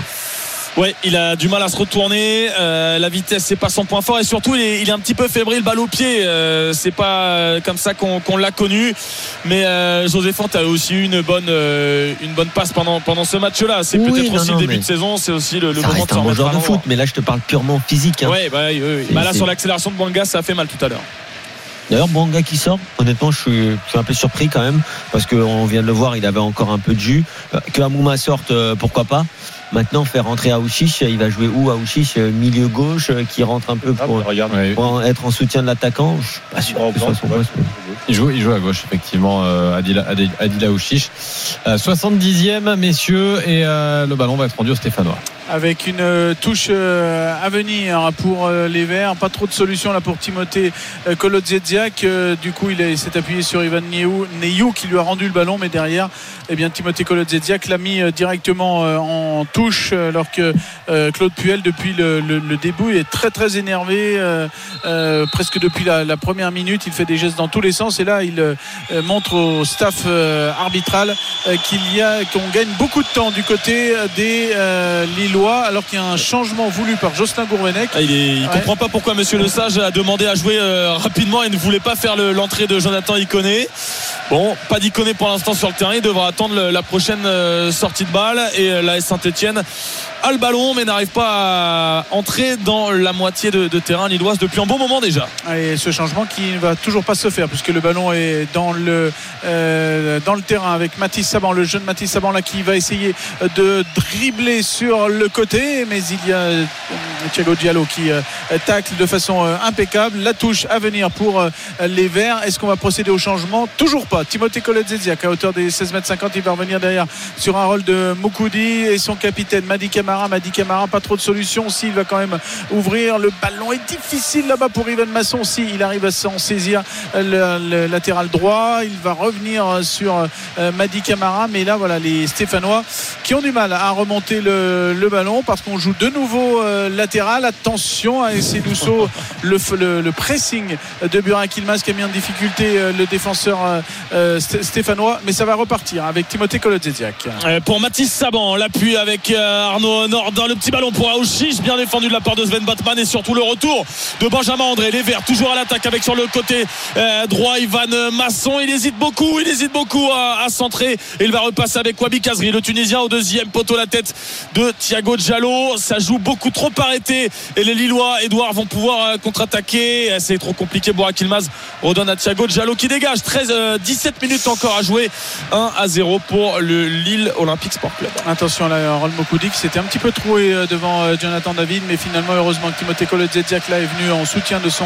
Ouais, il a du mal à se retourner. Euh, la vitesse, c'est pas son point fort. Et surtout, il est, il est un petit peu fébrile, balle au pied. Euh, c'est pas euh, comme ça qu'on l'a connu. Mais euh, José Font a aussi eu une bonne, une bonne passe pendant, pendant ce match-là. C'est Oui, peut-être aussi non, le début de saison. C'est aussi le, moment de un bon joueur de foot, mais là je te parle purement physique. hein. Ouais, bah, oui, oui. Bah là, sur l'accélération de Banga, ça a fait mal tout à l'heure. D'ailleurs, Bouanga qui sort, honnêtement, je suis, je suis un peu surpris quand même, parce qu'on vient de le voir, il avait encore un peu de jus. Que Amouma sorte, pourquoi pas. Maintenant, faire rentrer Aouchiche, il va jouer où Aouchiche euh, Milieu gauche, euh, qui rentre un peu Ah, pour, bah, pour être en soutien de l'attaquant. Je suis pas sûr Grand que ce soit son poste. Il joue, il joue à gauche, effectivement, euh, Adil, Adil, Adil Aouchiche. Euh, 70e, messieurs, et euh, le ballon va être rendu au Stéphanois. Avec une euh, touche euh, à venir pour euh, les Verts. Pas trop de solutions là pour Timothée Kolodziejczak. Du coup, il est- s'est appuyé sur Ivan Neyou, qui lui a rendu le ballon, mais derrière, eh bien, Timothée Kolodziejczak l'a mis directement en touche, alors que Claude Puel, depuis le, début, est très très énervé, presque depuis la, première minute. Il fait des gestes dans tous les sens, et là, il montre au staff arbitral qu'on gagne beaucoup de temps du côté des euh, Alors qu'il y a un changement voulu par Jocelyn Gourvenec Ah, il est- il Ouais. comprend pas pourquoi Monsieur Le Sage a demandé à jouer euh, rapidement et ne voulait pas faire le- l'entrée de Jonathan Iconé. Bon, pas d'Iconé pour l'instant sur le terrain. Il devra attendre la prochaine euh, sortie de balle. Et euh, la Saint-Etienne a le ballon mais n'arrive pas à entrer dans la moitié de, de terrain lilloise depuis un bon moment déjà. et ce changement qui ne va toujours pas se faire puisque le ballon est dans le euh, dans le terrain avec Mathis Saban le jeune Mathis Saban là qui va essayer de dribbler sur le côté mais il y a Thiago Diallo qui tacle de façon impeccable la touche à venir pour les Verts est-ce qu'on va procéder au changement? Toujours pas Timothée Kolodziejczak à hauteur des 16 mètres 50 il va revenir derrière sur un rôle de Moukoudi et son capitaine Madi Camara. Madi Camara pas trop de solutions. S'il va quand même ouvrir le ballon est difficile là-bas pour Ivan Masson. Si il arrive à s'en saisir le, le latéral droit il va revenir sur euh, Madi Camara. Mais là voilà les Stéphanois qui ont du mal à remonter le, ballon parce qu'on joue de nouveau euh, latéral. Attention à essayer Douceau le, pressing de Burak Ilmaz qui a mis en difficulté euh, le défenseur euh, Sté- stéphanois mais ça va repartir avec Timothée Kolodziejczak Euh, pour Mathis Saban, l'appui avec euh, Arnaud Nordin, le petit ballon pour Aouchiche, bien défendu de la part de Sven Batman et surtout le retour de Benjamin André. Les Verts toujours à l'attaque avec sur le côté droit Ivan Masson. Il hésite beaucoup, il hésite beaucoup à, centrer et il va repasser avec Wabi Kazri, le Tunisien au deuxième poteau la tête de Thiago Diallo. Ça joue beaucoup trop arrêté et les Lillois, Edouard, vont pouvoir contre-attaquer. C'est trop compliqué. Borak Ilmaz redonne à Thiago Diallo qui dégage. 13, euh, 17 minutes encore à jouer. 1 à 0 pour le Lille Olympique Sport Club. Attention là, Mokoudi qui s'était un petit peu troué euh, devant euh, Jonathan David, mais finalement heureusement Timothée Kolodziejczak là est venu en soutien de son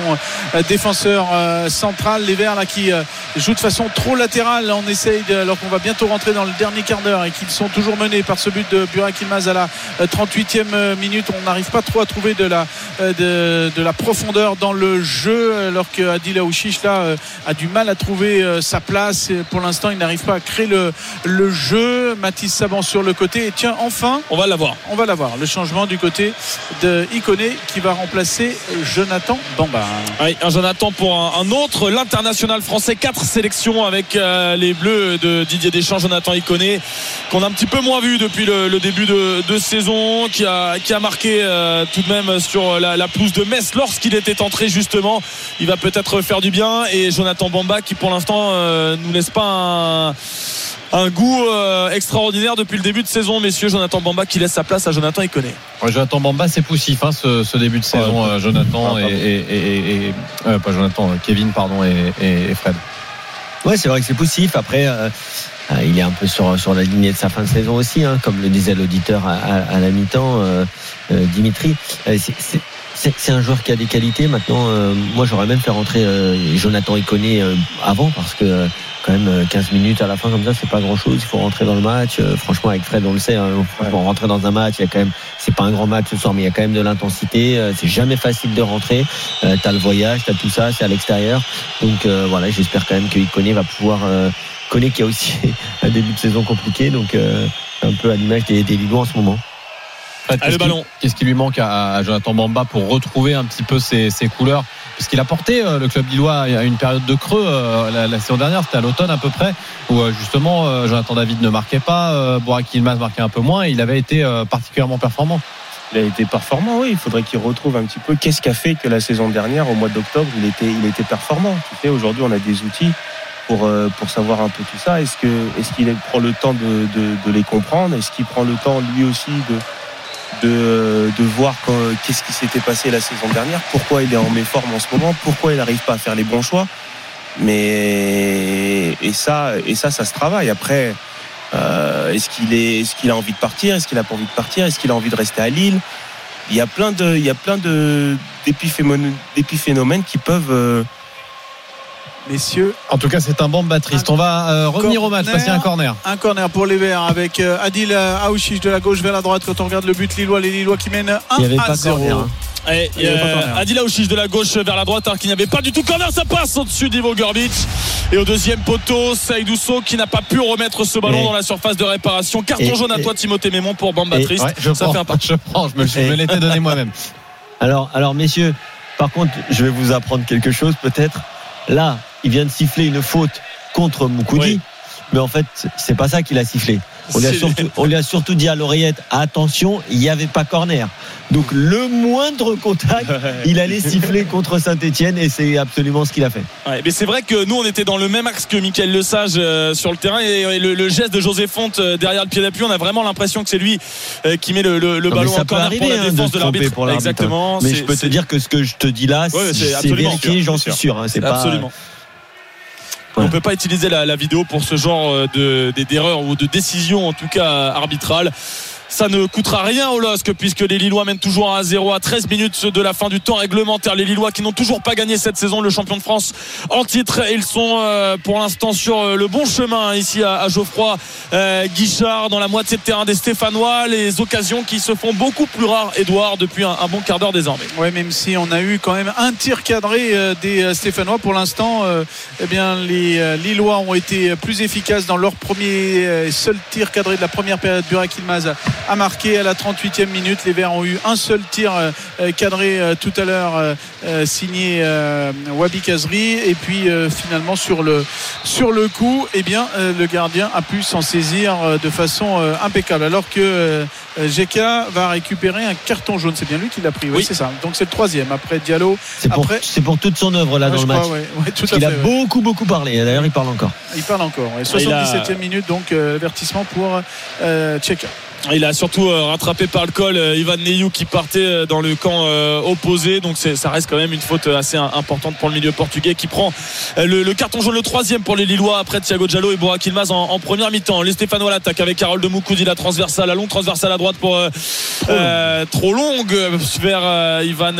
euh, défenseur central. Les Verts qui jouent de façon trop latérale. On essaye de- alors qu'on va bientôt rentrer dans le dernier quart d'heure et qu'ils sont toujours menés par ce but de Burak Ilmaz à la euh, 38e minute. On n'arrive pas trop à trouver de la de, la profondeur dans le jeu alors que Adil là a du mal à trouver sa place. Et pour l'instant, il n'arrive pas à créer le, le jeu. Mathis Saban sur le côté. Et tiens, enfin, On va l'avoir. on va l'avoir. Le changement du côté de Iconé qui va remplacer Jonathan Bamba. Oui, un Jonathan pour un, un autre, l'international français, quatre sélections avec euh, les Bleus de Didier Deschamps, Jonathan Iconé, qu'on a un petit peu moins vu depuis le, le début de, de saison, qui a, qui a marqué euh, tout de même sur la, la pelouse de Metz lorsqu'il était entré justement. Il va peut-être faire du bien et Jonathan Bamba qui pour l'instant euh, nous laisse pas un un goût euh, extraordinaire depuis le début de saison, messieurs. Jonathan Bamba qui laisse sa place à Jonathan Iconé. Ouais, Jonathan Bamba, c'est poussif hein, ce, ce début de saison, euh, Jonathan Ah, et, pardon. et- et- et- euh, pas Jonathan, Kevin pardon et, et- et Fred. Ouais, c'est vrai que c'est poussif. Après, il est un peu sur, sur la lignée de sa fin de saison aussi, hein, comme le disait l'auditeur à, à- à la mi-temps, euh, euh, Dimitri. Euh, c'est- c'est- c'est c'est un joueur qui a des qualités. Maintenant, euh, moi, j'aurais même fait rentrer euh, Jonathan Iconé euh, avant parce que euh, quand même euh, 15 minutes à la fin comme ça, c'est pas grand-chose. Il faut rentrer dans le match. Euh, franchement, avec Fred, on le sait. Hein, franchement, rentrer dans un match, il y a quand même. C'est pas un grand match ce soir, mais il y a quand même de l'intensité. Euh, c'est jamais facile de rentrer. Euh, t'as le voyage, t'as tout ça, c'est à l'extérieur. Donc euh, voilà, j'espère quand même que Iconé va pouvoir. Euh, Iconé qui a aussi un début de saison compliqué, donc euh, un peu à l'image des, des Lillois en ce moment. Fred, Allez, qu'est-ce le qui- ballon. Qu'est-ce qui lui manque à, à Jonathan Bamba pour retrouver un petit peu ses, ses couleurs Parce qu'il a porté euh, le club lillois à une période de creux euh, la, la saison dernière, c'était à l'automne à peu près, où euh, justement euh, Jonathan David ne marquait pas, euh, Yilmaz marquait un peu moins, et il avait été euh, particulièrement performant. Il a été performant, oui. Il faudrait qu'il retrouve un petit peu qu'est-ce qu'a fait que la saison dernière, au mois d'octobre, il était, il était performant. Tu sais, aujourd'hui, on a des outils pour, euh, pour savoir un peu tout ça. Est-ce que, est-ce qu'il prend le temps de, de, de les comprendre? Est-ce qu'il prend le temps, lui aussi, de, de, de voir qu'est-ce qui s'était passé la saison dernière Pourquoi il est en méforme en ce moment Pourquoi il n'arrive pas à faire les bons choix Mais, et ça, et ça, ça se travaille. Après, euh, est-ce qu'il est, est-ce qu'il a envie de partir Est-ce qu'il a pas envie de partir Est-ce qu'il a envie de rester à Lille? Il y a plein de, il y a plein de d'épiphénomènes, qui peuvent. Euh, Messieurs, En tout cas, c'est un Bamba triste. On va euh, revenir au match, passer un corner. un corner pour les Verts avec euh, Adil Aouchiche de la gauche vers la droite quand on regarde le but Lillois, les Lillois qui mènent 1 Il avait à pas 0. corner. hein. Et, pas euh. Adil Aouchiche de la gauche vers la droite alors qu'il n'y avait pas du tout corner ça passe au-dessus d'Ivo Gorbic et au deuxième poteau Saïdousso qui n'a pas pu remettre ce ballon Et- dans la surface de réparation carton et- jaune à toi Timothée Mémon pour Bamba et- triste Ouais, je, ça prends, fait un parti je prends, je me, je me l'étais donné moi-même. Alors, alors, messieurs, par contre, je vais vous apprendre quelque chose peut-être. Là, il vient de siffler une faute contre Moukoudi. Oui. Mais en fait, c'est pas ça qu'il a sifflé. On lui a, surtout, on lui a surtout dit à l'oreillette attention, il n'y avait pas corner. Donc le moindre contact, il allait siffler contre Saint-Etienne et c'est absolument ce qu'il a fait. Ouais, mais c'est vrai que nous on était dans le même axe que Michael Lesage euh, sur le terrain et, et le, le geste de José Fonte euh, derrière le pied d'appui on a vraiment l'impression que c'est lui euh, qui met le, ballon en corner pour la hein, de défense de l'arbitre exactement Mais je peux te dire que ce que je te dis là, Ouais, c'est vérifié, j'en suis sûr. sûr. hein, c'est pas. Absolument. On peut pas utiliser la, la vidéo pour ce genre euh, de des- d'erreurs ou de décisions en tout cas arbitrales. Ça ne coûtera rien au LOSC puisque les Lillois mènent toujours 1 à 0 à 13 minutes de la fin du temps réglementaire. Les Lillois qui n'ont toujours pas gagné cette saison le champion de France en titre. Ils sont euh, pour l'instant sur euh, le bon chemin hein, ici à, Geoffroy euh, Guichard dans la moitié de terrain des Stéphanois. Les occasions qui se font beaucoup plus rares, Edouard, depuis un, bon quart d'heure désormais. Ouais, même si on a eu quand même un tir cadré des Stéphanois pour l'instant, eh bien les Lillois ont été plus efficaces dans leur premier seul tir cadré de la première période. Burak Ilmaz a marqué à la 38e minute. Les Verts ont eu un seul tir euh, euh, cadré euh, tout à l'heure signé Wabi Kazri et puis finalement sur le sur le coup, eh bien le gardien a pu s'en saisir de façon impeccable alors que Jeka va récupérer un carton jaune. C'est bien lui qui l'a pris. Oui, Oui. c'est ça. Donc c'est le troisième après Diallo. C'est pour, Après- c'est pour toute son œuvre là Ouais, dans le match. crois, ouais. Ouais, tout Parce à qu'il fait. a beaucoup beaucoup parlé. D'ailleurs, il parle encore. Il parle encore. Il a- 77e minute, donc avertissement pour euh. Il a surtout euh, rattrapé par le col euh, Ivan Neyou qui partait euh, dans le camp opposé. Donc ça reste quand même une faute assez importante pour le milieu portugais qui prend le, le carton jaune le troisième pour les Lillois après Thiago Diallo et Borak Ilmaz en, en première mi-temps. Les Stéphanois l'attaque avec Harold de Moukoudi la transversale, la longue transversale à droite pour euh, euh, trop longue vers euh, Ivan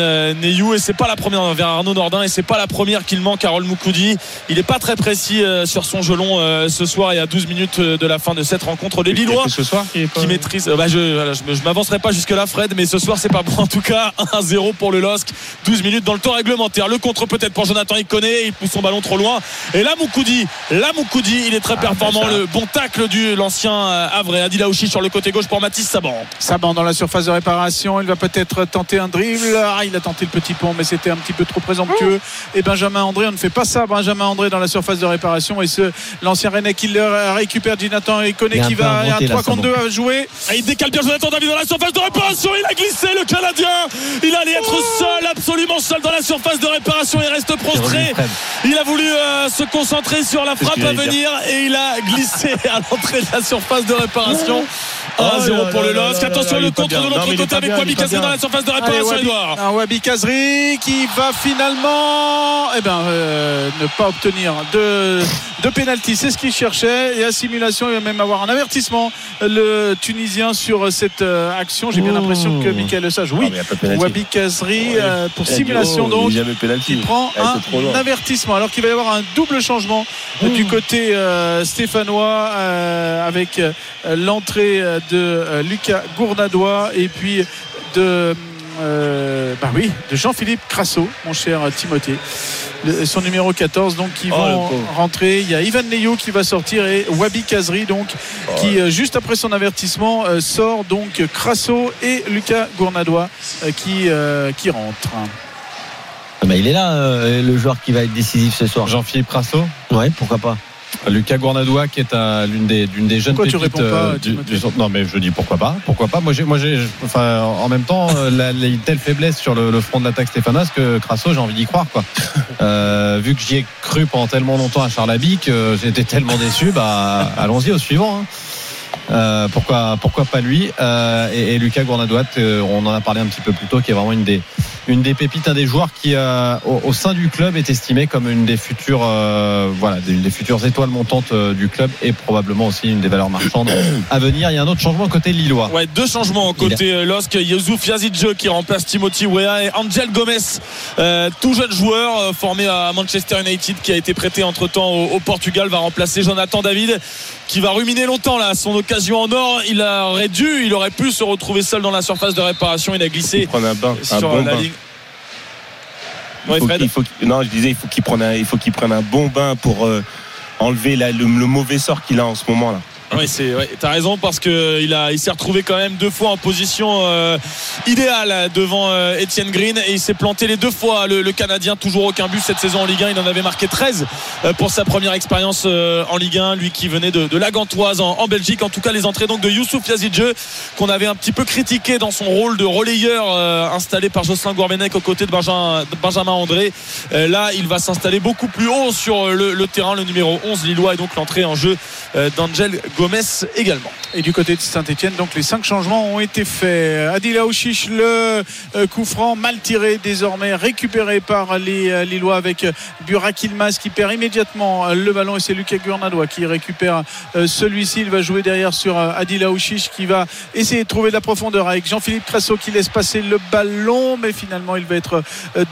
Neyou et c'est pas la première vers Arnaud Nordin et c'est pas la première qu'il manque Harold Moukoudi. Il est pas très précis sur son gelon ce soir et à 12 minutes de la fin de cette rencontre. Les Lillois ce soir, qui est pas- qui maîtrise. euh, bah, je voilà, je, me- je m'avancerai pas jusque là, Fred, mais ce soir c'est pas bon. En tout cas, 1-0 pour le LOSC. 12 minutes dans le temps réglementaire. Le contre peut-être pour Jonathan Iconé. Il pousse son ballon trop loin. Et là, Moukoudi, là Moukoudi, il est très performant. bah ça. Le bon tacle du l'ancien euh, Havre. Adil Aouchi sur le côté gauche pour Mathis Saban. Saban dans la surface de réparation. Il va peut-être tenter un dribble. Ah, il a tenté le petit pont, mais c'était un petit peu trop présomptueux. Et Benjamin André, on ne fait pas ça. Benjamin André dans la surface de réparation. Et ce, l'ancien Rennais qui le récupère, Jonathan Iconé qui va. Là, 3 contre 2 à jouer. Et il décale bien Jonathan David dans la surface de réparation. Il a glissé le Canadien. Il allait être seul, absolument seul dans la surface de réparation. Il reste prostré. Il a voulu euh, se concentrer sur la frappe à venir et il a glissé à l'entrée de la surface de réparation. 1-0 pour le LOSC. Attention, le contre de l'autre côté avec Wabi Kazri dans la surface de réparation, Wabi, Edouard. un Wabi Kazri qui va finalement eh ben, euh, ne pas obtenir de, de pénalty. C'est ce qu'il cherchait. Et à simulation, il va même avoir un avertissement. Le Tunisien sur cette euh, action. J'ai bien l'impression que Michael Sage, Ah, oui. mais il y a pas de penalty. Wabi Kazri euh, pour simulation oh, donc. Il prend trop un avertissement alors qu'il va y avoir un double changement euh, du côté euh, stéphanois euh, avec euh, l'entrée euh, de euh, Lucas Gournadois et puis de euh, bah oui, de Jean-Philippe Crasso, mon cher Timothée. Le- son numéro 14 donc qui Oh, vont rentrer il y a Ivan Neyo qui va sortir et Wabi Kazri donc qui euh, juste après son avertissement euh, sort donc Crasso et Lucas Gournadois euh, qui, euh, qui rentrent Ah bah, il est là, euh, le joueur qui va être décisif ce soir. Jean-Philippe Rasso, Ouais, pourquoi pas. Lucas Gournadoua qui est à l'une des, jeunes Pourquoi pépites pas, euh, du. Non mais je dis pourquoi pas, pourquoi pas. Moi j'ai, moi j'ai, enfin en même temps euh, la, une telle faiblesse sur le, le front de l'attaque stéphanoise que Crasso j'ai envie d'y croire quoi. Euh, vu que j'y ai cru pendant tellement longtemps à Charlabic, j'étais tellement déçu. Bah allons-y au suivant. hein. Euh, pourquoi, pourquoi pas lui? Euh, et, et Lucas Gournadoua, euh, on en a parlé un petit peu plus tôt, qui est vraiment une des, une des pépites, un des joueurs qui, au, au sein du club, est estimé comme une des futures, voilà, des, une des futures étoiles montantes du club et probablement aussi une des valeurs marchandes à venir. Il y a un autre changement côté Lillois. Ouais, deux changements côté euh, LOSC. Youssouf Yazidje qui remplace Timothy Weah et Angel Gomez, tout jeune joueur formé à Manchester United qui a été prêté entre temps au, au Portugal, va remplacer Jonathan David qui va ruminer longtemps là son occasion en or. Il aurait dû, il aurait pu se retrouver seul dans la surface de réparation. Il a glissé Prendre un bain, un sur bon la bain. ligne. Il faut il non, je disais, il faut qu'il prenne un, il prenne un bon bain pour euh, enlever la- le, le mauvais sort qu'il a en ce moment là. Oui, c'est, t'as raison parce que il a, il s'est retrouvé quand même deux fois en position euh, idéale devant euh, Etienne Green et il s'est planté les deux fois. Le, Canadien, toujours aucun but cette saison en Ligue 1. Il en avait marqué 13 euh, pour sa première expérience euh, en Ligue 1. Lui qui venait de, la Gantoise en, Belgique. En tout cas, les entrées donc de Youssouf Yazidje qu'on avait un petit peu critiqué dans son rôle de relayeur installé par Jocelyn Gourvenec aux côtés de Benjamin, André. Là, il va s'installer beaucoup plus haut sur le, terrain. Le numéro 11 Lillois et donc l'entrée en jeu d'Angel Gomez également. Et du côté de Saint-Etienne, donc les cinq changements ont été faits. Adil Aouchiche, le euh, coup franc mal tiré désormais, récupéré par les euh, Lillois avec euh, Burak Ilmaz qui perd immédiatement le ballon et c'est Lucas Gurnadois qui récupère celui-ci. Il va jouer derrière sur Adil Aouchiche qui va essayer de trouver de la profondeur avec Jean-Philippe Crasso qui laisse passer le ballon, mais finalement il va être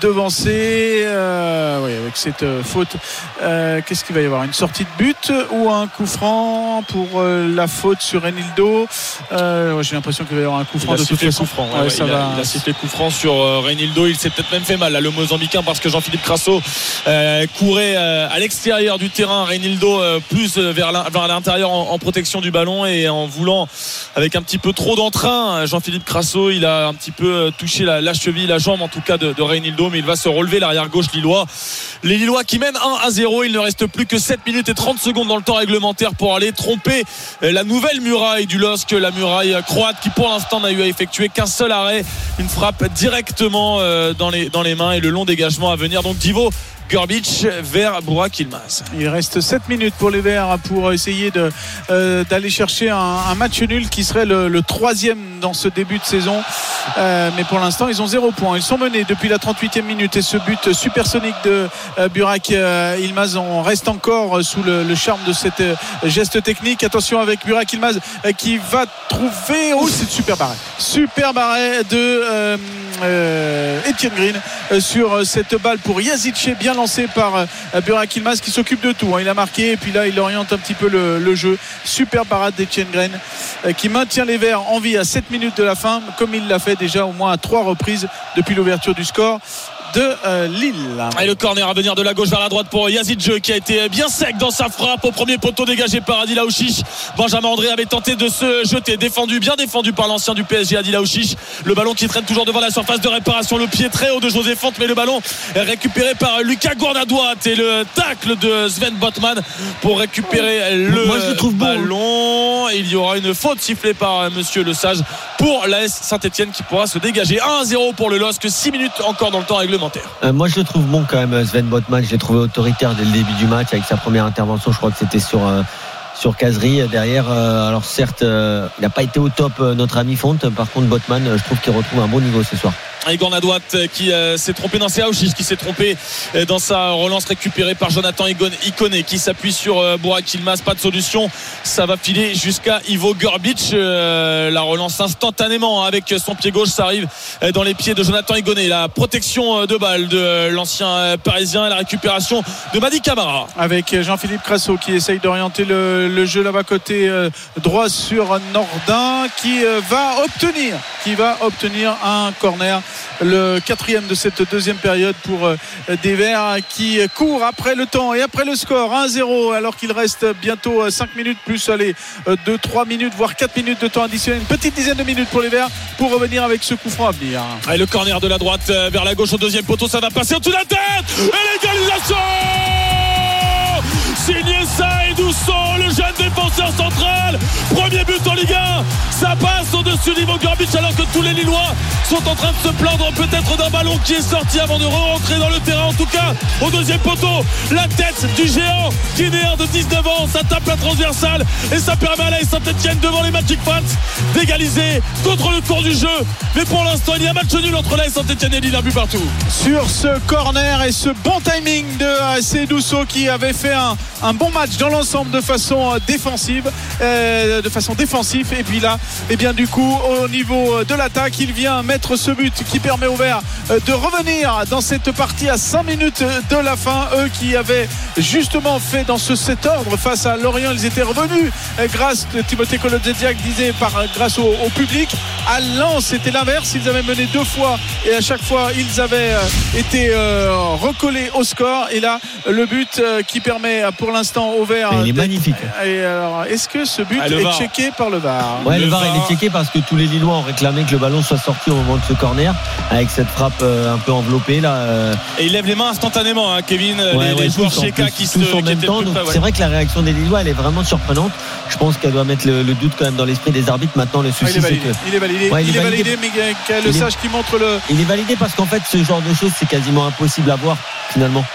devancé. Oui, avec cette faute, qu'est-ce qu'il va y avoir? Une sortie de but ou un coup franc pour euh, la faute sur Enildo Euh, ouais, J'ai l'impression qu'il va y avoir un coup franc de toute sifflé façon. coup franc. ouais, Ouais, ouais, ça il, a, il a sifflé coup franc sur euh, Reynildo. Il s'est peut-être même fait mal, là, le Mozambicain, parce que Jean-Philippe Crasso euh, courait euh, à l'extérieur du terrain. Reynildo euh, plus euh, vers l'in- vers l'intérieur en, en protection du ballon et en voulant, avec un petit peu trop d'entrain, Jean-Philippe Crasso, il a un petit peu euh, touché la, la cheville, la jambe en tout cas de, de Reynildo, mais il va se relever l'arrière gauche lillois. Les Lillois qui mènent 1 à 0. Il ne reste plus que 7 minutes et 30 secondes dans le temps réglementaire pour aller tromper la nouvelle muraille du LOSC, la muraille croate qui pour l'instant n'a eu à effectuer qu'un seul arrêt, une frappe directement euh, dans les, dans les mains et le long dégagement à venir. Donc Divo Vers Burak Ilmaz. Il reste 7 minutes pour les Verts pour essayer euh, d'aller chercher un, match nul qui serait le, troisième dans ce début de saison. Euh, mais pour l'instant, ils ont zéro point. Ils sont menés depuis la 38e minute et ce but supersonique de euh, Burak Ilmaz, on reste encore sous le, charme de cet geste technique. Attention avec Burak Ilmaz qui va trouver. Oh, c'est super barré. Super barré de Etienne Green sur cette balle pour Yazice, bien par euh, Burak Ilmaz qui s'occupe de tout. hein. Il a marqué et puis là, il oriente un petit peu le, jeu. Super parade d'Etienne Green euh, qui maintient les Verts en vie à 7 minutes de la fin, comme il l'a fait déjà au moins à trois reprises depuis l'ouverture du score de euh, Lille. Et le corner à venir de la gauche vers la droite pour Yazidje qui a été bien sec dans sa frappe au premier poteau dégagé par Adil Aouchiche. Benjamin André avait tenté de se jeter, défendu, bien défendu par l'ancien du PSG Adil Aouchiche. Le ballon qui traîne toujours devant la surface de réparation, le pied très haut de José Font, mais le ballon est récupéré par Lucas Gournadoit et le tacle de Sven Botman pour récupérer le Moi, je le trouve bon. ballon. Il y aura une faute sifflée par Monsieur Le Sage pour l'AS Saint-Etienne qui pourra se dégager 1-0 pour le LOSC. 6 minutes encore dans le temps réglementaire. Euh, moi, je le trouve bon quand même, Sven Botman. Je l'ai trouvé autoritaire dès le début du match avec sa première intervention. Je crois que c'était sur. euh, sur Casery derrière euh, alors certes euh, il n'a pas été au top euh, notre ami Fonte par contre Botman euh, je trouve qu'il retrouve un bon niveau ce soir Gournadoit euh, qui euh, s'est trompé dans ses Aouchiche, qui s'est trompé euh, dans sa relance récupérée par Jonathan Igon- Ikoné qui s'appuie sur euh, Ilmaz. Pas de solution. Ça va filer jusqu'à Ivo Gurbic. Euh, la relance instantanément avec son pied gauche. Ça arrive euh, dans les pieds de Jonathan Igoné. La protection euh, de balle de euh, l'ancien euh, parisien et la récupération de Madi Camara. avec Jean-Philippe Crasso qui essaye d'orienter le, le jeu là-bas côté euh, droit sur Nordin qui euh, va obtenir qui va obtenir un corner. Le quatrième de cette deuxième période pour euh, des Verts qui courent après le temps et après le score 1-0 alors qu'il reste bientôt 5 minutes plus allez 2-3 minutes voire 4 minutes de temps additionnel. Une petite dizaine de minutes pour les Verts pour revenir avec ce coup franc à venir. Et le corner de la droite vers la gauche au deuxième poteau, ça va passer au-dessus de la tête Et l'égalisation Signé Saïd Ousson, le jeune défenseur central. Premier but en Ligue 1. Ça passe au-dessus d'Ivo Gurbic alors que tous les Lillois sont en train de se plaindre peut-être d'un ballon qui est sorti avant de re-rentrer dans le terrain. En tout cas, au deuxième poteau, la tête du géant guinéen de 19 ans. Ça tape la transversale et ça permet à la Saint-Etienne devant les Magic Fans d'égaliser contre le cours du jeu. Mais pour l'instant, il y a match nul entre la Saint-Etienne et Lille, but partout. sur ce corner et ce bon timing de Cédousso qui avait fait un, un bon match dans l'ensemble de façon euh, défensive euh, de façon défensive. Et puis là et bien du coup au niveau de l'attaque il vient mettre ce but qui permet au Vert euh, de revenir dans cette partie à 5 minutes de la fin. Eux qui avaient justement fait dans ce cet ordre face à Lorient ils étaient revenus euh, grâce Timothée Kolodziak disait par grâce au, public. À Lens c'était l'inverse. Ils avaient mené deux fois et à chaque fois ils avaient euh, été euh, recollés au score. Et là le but euh, qui permet euh, pour l'instant au vert il est magnifique. et alors est-ce que ce but Ah, est VAR. checké par le VAR Ouais, le, Le VAR, VAR. il est checké parce que tous les Lillois ont réclamé que le ballon soit sorti au moment de ce corner avec cette frappe euh, un peu enveloppée là. euh, Et il lève les mains instantanément, hein, Kevin. ouais, les, ouais, les joueurs Cheka qui, se, en même temps. ouais. C'est vrai que la réaction des Lillois elle est vraiment surprenante. Je pense qu'elle doit mettre le, le doute quand même dans l'esprit des arbitres. Maintenant le Ah, il souci est c'est validé, que il est validé, Ouais, il est validé, mais quel le sage qui montre le il est validé parce qu'en fait ce genre de choses c'est quasiment impossible à voir finalement.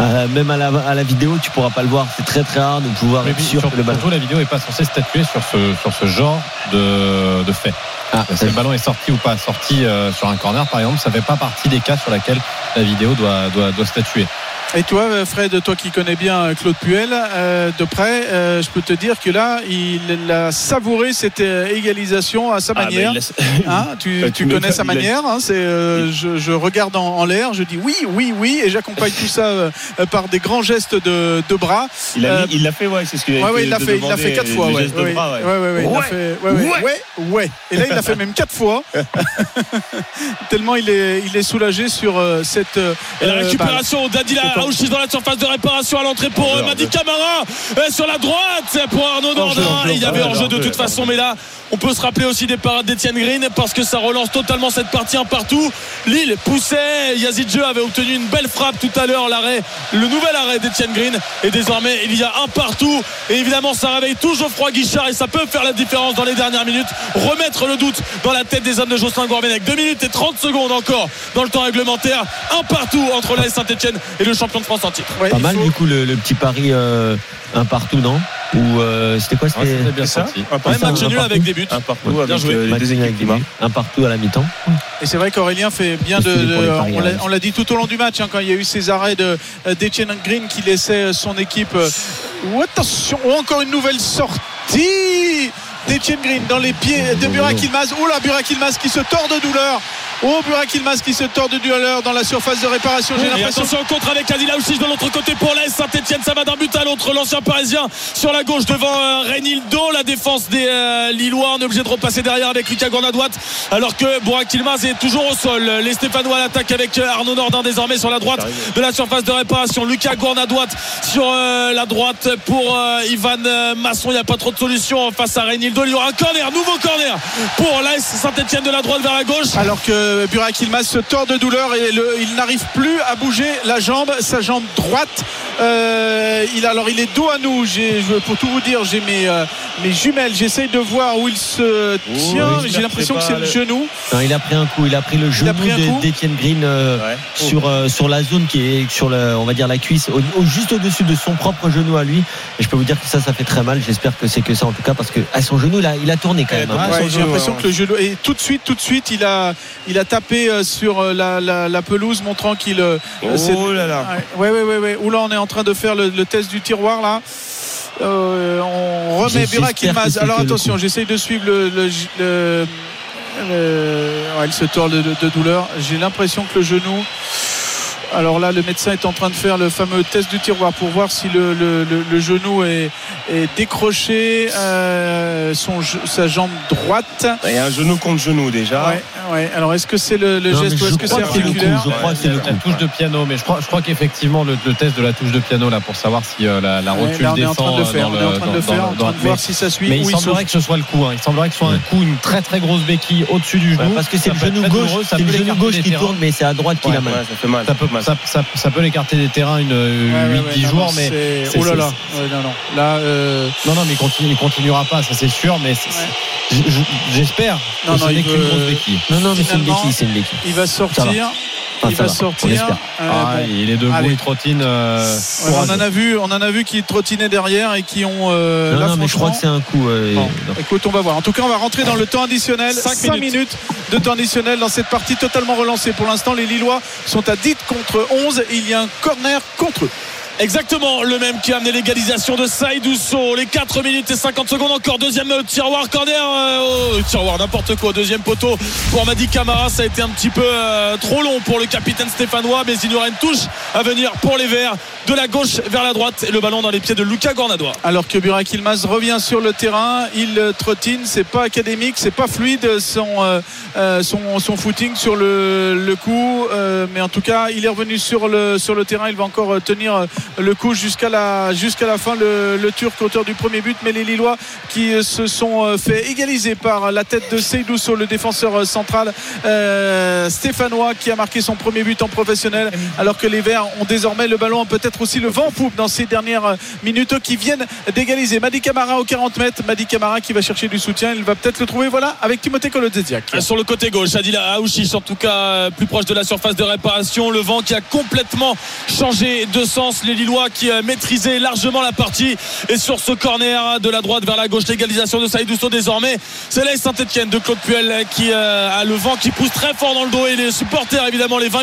Euh, même à la, à la vidéo tu pourras pas le voir. C'est très très rare de pouvoir Mais être sûr sur- que le ballon. surtout, la vidéo n'est pas censée statuer sur ce, sur ce genre de, de fait. Ah, Si le ballon est sorti ou pas sorti euh, sur un corner, par exemple, ça ne fait pas partie des cas sur lesquels la vidéo doit, doit, doit statuer. Et toi, euh, Fred, toi qui connais bien euh, Claude Puel euh, de près, euh, je peux te dire que là, il a savouré cette euh, égalisation à sa Ah, bah, manière. il Hein, tu, Bah, tu connais sa a- manière. hein, c'est, euh, je, je regarde en, en l'air, je dis oui, oui, oui, et j'accompagne tout ça euh, par des grands gestes de, de bras. Il l'a il fait, ouais, c'est ce que Ouais, ouais, il l'a fait, il l'a fait quatre fois. Ouais, ouais, bras, ouais. ouais, ouais, ouais, il l'a Ouais. fait- ouais, ouais. Et là, il l'a fait même quatre fois. Tellement il est, il est soulagé sur euh, cette. euh, Et la récupération d'Adila Dans la surface de réparation à l'entrée pour euh, Madi. Camara sur la droite pour Arnaud Nordin. Il y avait hors-jeu, hors-jeu de toute façon, mais là, on peut se rappeler aussi des parades d'Etienne Green parce que ça relance totalement cette partie un partout. Lille poussait, Yazid Jeu avait obtenu une belle frappe tout à l'heure, l'arrêt, le nouvel arrêt d'Etienne Green. Et désormais, il y a un partout. Et évidemment, ça réveille tout Geoffroy Guichard et ça peut faire la différence dans les dernières minutes. Remettre le doute dans la tête des hommes de Jocelyn Gourvenec. 2 minutes et 30 secondes encore dans le temps réglementaire. Un partout entre la Saint-Etienne et le champion de France en titre. Ouais, Pas mal faut- du coup le, le petit pari euh, un partout, non? Ou euh, c'était quoi C'était bien C'est ça? sorti. Un match nul avec des buts. un partout Ouais, avec bien joué. euh, un partout à la mi-temps. Et c'est vrai qu'Aurélien fait bien de. On l'a- on l'a dit tout au long du match, hein, quand il y a eu ces arrêts de euh, d'Etienne Green qui laissait son équipe. euh, ou attention, ou encore une nouvelle sortie d'Etienne Green dans les pieds de Burak Ilmaz. Oh là, Burak Ilmaz qui se tord de douleur. Oh, Burak Ilmaz qui se tord de douleur dans la surface de réparation. J'ai l'impression attention contre avec Adila aussi de l'autre côté pour l'Est. Saint-Etienne, ça va d'un but à l'autre. L'ancien parisien sur la gauche devant euh, Reynildo. La défense des euh, Lillois. On est obligé de repasser derrière avec Lucas Gourne à droite. Alors que Bourak Ilmaz est toujours au sol. Les Stéphanois à l'attaque avec euh, Arnaud Nordin désormais sur la droite de la surface de réparation. Lucas Gourne à droite sur euh, la droite pour euh, Ivan Masson. Il n'y a pas trop de solutions face à Reynildo. Il y aura un corner, nouveau corner pour l'Est. Saint-Etienne de la droite vers la gauche. Alors que Burak Ilmaz se tord de douleur et le- il n'arrive plus à bouger la jambe, sa jambe droite. Euh, il, alors il est dos à nous. J'ai, pour tout vous dire, j'ai mes, euh, mes jumelles. J'essaye de voir où il se tient. j'ai l'impression que c'est le genou. Non, il a pris un coup, il a pris le genou d'Etienne Green euh, Ouais. sur euh, sur la zone qui est sur le, on va dire la cuisse, au, au- juste au-dessus de son propre genou à lui. Et je peux vous dire que ça, ça fait très mal. J'espère que c'est que ça en tout cas parce que à son genou, là, il a tourné quand même. hein. Ouais, j'ai l'impression ouais. que le genou et tout de suite, tout de suite, il a, il a tapé euh, sur euh, la, la- la pelouse, montrant qu'il. euh, Oh là là. Ouais, ouais, ouais, ouais. Oula, on est en train de faire le, le test du tiroir là. Euh, on remet Burak Ilmaz. Alors attention, j'essaye de suivre le. le- le- le- ouais, il se tord de, de- de douleur. J'ai l'impression que le genou. Alors là, le médecin est en train de faire le fameux test du tiroir pour voir si le, le- le- le genou est, est décroché, euh, son, sa jambe droite. Il y a un genou contre genou déjà. Ouais, ouais. Alors est-ce que c'est le, le Non, mais geste ou je est-ce que crois c'est que c'est le coup, articulaire je crois que c'est le La coup. touche de piano, mais je crois, je crois qu'effectivement le, le test de la touche de piano là pour savoir si euh, la, la Ouais, rotule là, on est en descend train de le euh, faire, dans on est en train de le dans- faire, dans- en train de mais- voir si ça suit. Mais il il semblerait que ce soit le coup. hein. Il semblerait que ce soit un coup, une très très grosse béquille au-dessus du genou. Ouais, parce que c'est le genou gauche, c'est le genou gauche qui tourne, mais c'est à droite qu'il Ouais, a mal. ça fait mal. Ça ça, ça- peut l'écarter des terrains une Ouais, 8-10 ouais, ouais, jours, non, mais oh là là, Ouais, non, non. Là, euh, non, non, mais il continue, il continuera pas, ça c'est sûr. Mais j'espère Non, que ce non, n'est il qu'une veut- grosse béquille. Non, non, mais c'est une béquille, c'est une béquille. il va sortir. Il va sortir. Euh, Ah, bon. il est debout, Allez. il trottine. euh, Ouais, on en a vu, on en a vu qui trottinaient derrière et qui ont. euh, Non, là, non, mais je crois que c'est un coup. euh, Bon, écoute, on va voir. En tout cas, on va rentrer dans le temps additionnel. Cinq 5 minutes. minutes. de temps additionnel dans cette partie totalement relancée. Pour l'instant, les Lillois sont à 10 contre 11 et il y a un corner contre eux. Exactement, le même qui a amené l'égalisation de Saïdousso. Les 4 minutes et 50 secondes encore. Deuxième tiroir, corner. euh, tiroir, n'importe quoi. Deuxième poteau pour Madi Camara. Ça a été un petit peu euh, trop long pour le capitaine stéphanois. Mais il y aura une touche à venir pour les Verts. De la gauche vers la droite. Le ballon dans les pieds de Lucas Gornadois. Alors que Burak Ilmaz revient sur le terrain, il trottine, c'est pas académique, c'est pas fluide son, euh, euh, son, son footing sur le, le coup, euh, mais en tout cas il est revenu sur le, sur le terrain, il va encore euh, tenir le coup jusqu'à la, jusqu'à la fin, le, le Turc auteur du premier but, mais les Lillois qui euh, se sont euh, fait égaliser par la tête de Seydousso, le défenseur euh, central euh, stéphanois qui a marqué son premier but en professionnel, alors que les Verts ont désormais le ballon, peut-être aussi le vent en poupe dans ces dernières minutes qui viennent d'égaliser. Madi Camara au 40 mètres, Madi Camara qui va chercher du soutien, il va peut-être le trouver, voilà, avec Timothée Kolodziak. Sur le côté gauche, Adil Aouchiche, en tout cas plus proche de la surface de réparation. Le vent qui a complètement changé de sens. Les Lillois qui euh, maîtrisaient largement la partie. Et sur ce corner de la droite vers la gauche, l'égalisation de Saïd Ousso désormais. C'est là Saint-Etienne de Claude Puel qui euh, a le vent qui pousse très fort dans le dos. Et les supporters, évidemment, les 20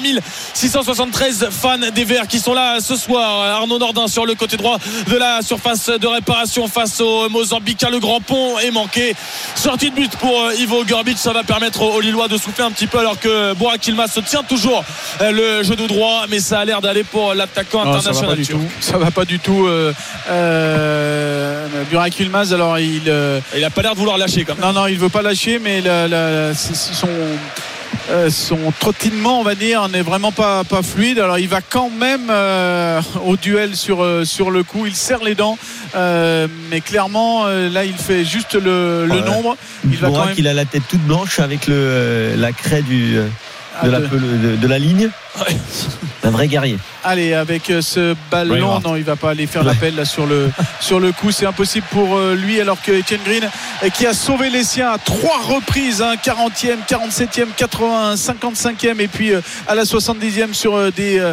673 fans des Verts qui sont là ce soir. Arnaud Nordin sur le côté droit de la surface de réparation face au Mozambicain. Le grand pont est manqué. Sortie de but pour euh, Ivo Gurbic. Ça va permettre aux Lillois de souffler un petit peu alors que Borak Ilmaz se tient toujours euh, le genou droit. Mais ça a l'air d'aller pour l'attaquant international. Du turc. tout. Ça va pas du tout. Euh, euh, Burak Yılmaz, alors il. euh, Il a pas l'air de vouloir lâcher quand même. non, non, il veut pas lâcher, mais la- la- son. euh, son trottinement, on va dire, n'est vraiment pas, pas fluide. Alors, il va quand même euh, au duel sur, euh, sur le coup. Il serre les dents, euh, mais clairement, euh, là, il fait juste le, le Ouais. nombre. Il va quand Bourak, même. il a la tête toute blanche avec le, euh, la craie du, euh, Ah, de, la, de- pel- de, de la ligne. Un vrai guerrier. Allez, avec euh, ce ballon, non, il va pas aller faire l'appel là sur le sur le coup. C'est impossible pour euh, lui, alors que Etienne Green, euh, qui a sauvé les siens à trois reprises, hein, 40e, 47e, 80, 55e, et puis à la 70e sur des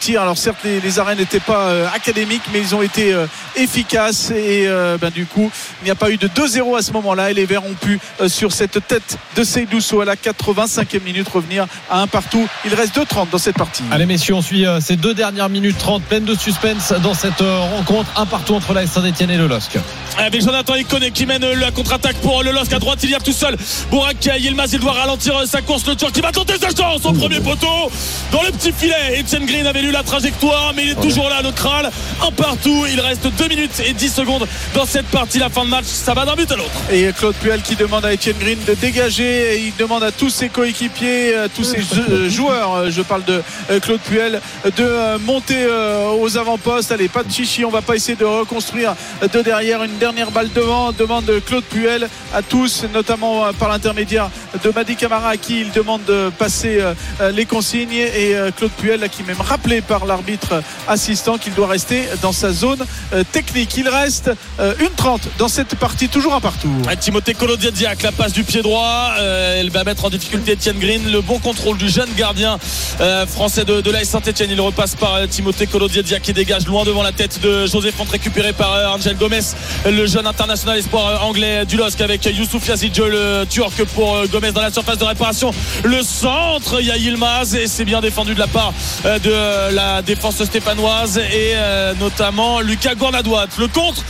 tirs. Alors certes, les, les arènes n'étaient pas académiques, mais ils ont été efficaces. Et ben, du coup, il n'y a pas eu de 2-0 à ce moment-là. Et les Verts ont pu, sur cette tête de Seydousso à la 85e minute, revenir à un partout. Il reste 2-30 dans cette partie. Allez messieurs, on suit ces deux dernières minutes 30 pleines de suspense dans cette euh, rencontre. Un partout entre la Saint-Etienne et le LOSC. Avec Jonathan Iconé qui mène la contre-attaque pour le LOSC à droite, il y a tout seul. Bourak Yilmaz, il doit ralentir sa course. Le Turc qui va tenter sa chance au premier poteau dans le petit filet. Etienne Green avait lu la trajectoire, mais il est toujours là, le Kral. Un partout. Il reste 2 minutes et 10 secondes dans cette partie. La fin de match, ça va d'un but à l'autre. Et Claude Puel qui demande à Etienne Green de dégager. Et il demande à tous ses coéquipiers, à tous ses jou- joueurs, euh, je parle de euh, Claude Puel, de euh, monter euh, aux avant-postes. Allez, pas de chichi, on va pas essayer de reconstruire de derrière. Une dernière balle devant, demande Claude Puel à tous, notamment euh, par l'intermédiaire de Madi Camara à qui il demande de passer euh, euh, les consignes. Et euh, Claude Puel, là, qui même rappelé par l'arbitre assistant qu'il doit rester dans sa zone euh, technique. Il reste euh, une 30 dans cette partie, toujours un partout. Ah, Timothée Kolodiadziak, la passe du pied droit, euh, elle va mettre en difficulté Etienne Green. Le bon contrôle du jeune gardien euh, français de, de Saint-Etienne. Il repasse par euh, Timothée Kolodiadziak qui dégage loin devant la tête de José Font, récupéré par euh, Angel Gomez, le jeune international espoir euh, anglais du LOSC avec Youssouf Yazid, le turc pour Gomez dans la surface de réparation. Le centre, il y a Yilmaz et c'est bien défendu de la part de la défense stéphanoise et notamment Lucas Gournadoit. Le contre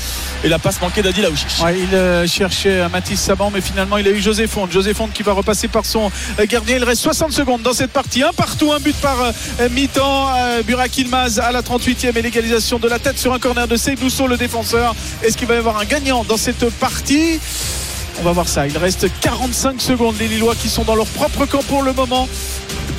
et la passe manquée d'Adi Laouchiche. Ouais, il cherchait Mathis Saban, mais finalement il a eu José Font. José Font qui va repasser par son gardien. Il reste 60 secondes dans cette partie. Un partout, un but par mi-temps. Burak Ilmaz à la 38e et l'égalisation de la tête sur un corner de Seydousso, le défenseur. Est-ce qu'il va y avoir un gagnant dans cette partie? On va voir ça. Il reste 45 secondes. Les Lillois qui sont dans leur propre camp pour le moment.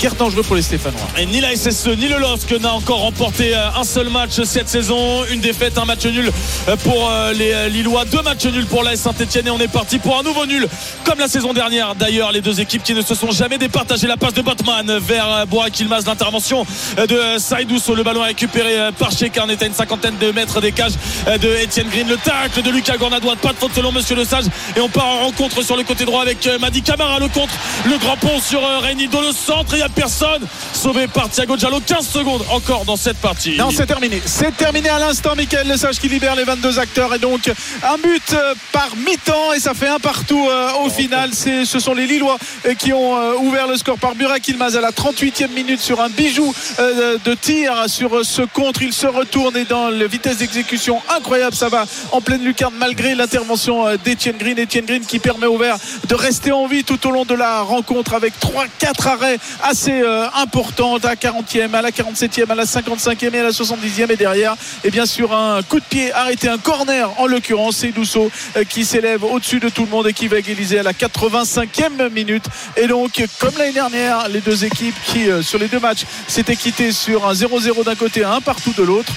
Pour les Stéphanois. Et ni la SSE ni le LOSC n'a encore remporté euh, un seul match cette saison. Une défaite, un match nul euh, pour euh, les Lillois, deux matchs nuls pour la Saint-Etienne et on est parti pour un nouveau nul comme la saison dernière. D'ailleurs, les deux équipes qui ne se sont jamais départagées. La passe de Botman vers euh, Borak Ilmaz, l'intervention de Saïdousso. Le ballon récupéré par Checar. On est à une cinquantaine de mètres des cages de Etienne Green. Le tacle de Lucas Gournadois, pas de faute selon Monsieur Le Sage. Et on part en rencontre sur le côté droit avec Madi Camara. Le contre, le grand pont sur Reynildo, le centre. Il n'y a personne. Sauvé par Thiago Giallo. 15 secondes encore dans cette partie. Non, c'est terminé. C'est terminé à l'instant, Michael Lesage qui libère les 22 acteurs. Et donc, un but euh, par mi-temps. Et ça fait un partout euh, au final. C'est, ce sont les Lillois euh, qui ont ouvert le score par Burak Ilmaz à la 38e minute sur un bijou de tir sur ce contre. Il se retourne et dans la vitesse d'exécution incroyable, ça va en pleine lucarne malgré l'intervention d'Etienne Green. Etienne Green qui permet au vert de rester en vie tout au long de la rencontre avec 3-4 arrêts assez euh, importants à la 40e, à la 47e, à la 55e et à la 70e. Et derrière, et bien sûr, un coup de pied arrêté, un corner en l'occurrence. C'est Douceau euh, qui s'élève au-dessus de tout le monde et qui va égaliser à la 85e minute. Et donc, comme l'année dernière, les deux équipes qui, euh, sur les deux matchs, s'étaient quittées sur un 0-0 d'un côté, un partout de l'autre.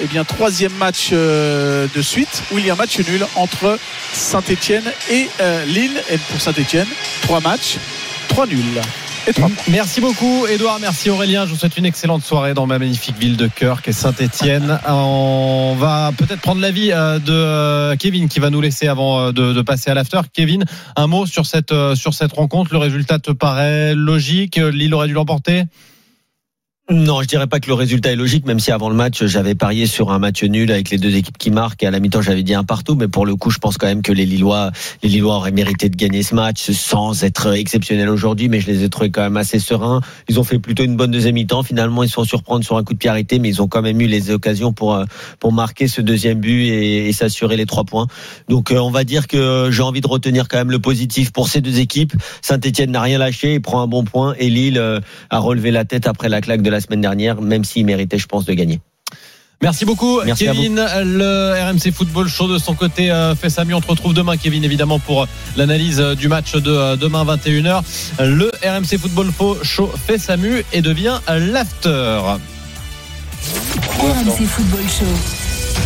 Et bien, troisième match euh, de suite où il y a un match nul entre Saint-Etienne et Lille. Et pour Saint-Etienne, trois matchs, trois nuls. Et. Merci beaucoup, Edouard. Merci, Aurélien. Je vous souhaite une excellente soirée dans ma magnifique ville de qui est Saint-Etienne. On va peut-être prendre l'avis euh, de euh, Kevin qui va nous laisser avant euh, de, de passer à l'after. Kevin, un mot sur cette, sur cette rencontre. Le résultat te paraît logique? Lille aurait dû l'emporter? Non, je dirais pas que le résultat est logique, même si avant le match, j'avais parié sur un match nul avec les deux équipes qui marquent. Et à la mi-temps, j'avais dit un partout. Mais pour le coup, je pense quand même que les Lillois, les Lillois auraient mérité de gagner ce match sans être exceptionnels aujourd'hui. Mais je les ai trouvés quand même assez sereins. Ils ont fait plutôt une bonne deuxième mi-temps. Finalement, ils se font surprendre sur un coup de pied arrêté, mais ils ont quand même eu les occasions pour euh, pour marquer ce deuxième but et, et s'assurer les trois points. Donc, euh, on va dire que j'ai envie de retenir quand même le positif pour ces deux équipes. Saint-Etienne n'a rien lâché, il prend un bon point et Lille euh, a relevé la tête après la claque de la semaine dernière, même s'il méritait, je pense, de gagner. Merci beaucoup, Merci Kevin. Le RMC Football Show de son côté euh, fait sa mieux. On te retrouve demain, Kevin, évidemment, pour l'analyse euh, du match de euh, demain 21h. Le RMC Football Show fait sa mue et devient l'after. RMC Football Show.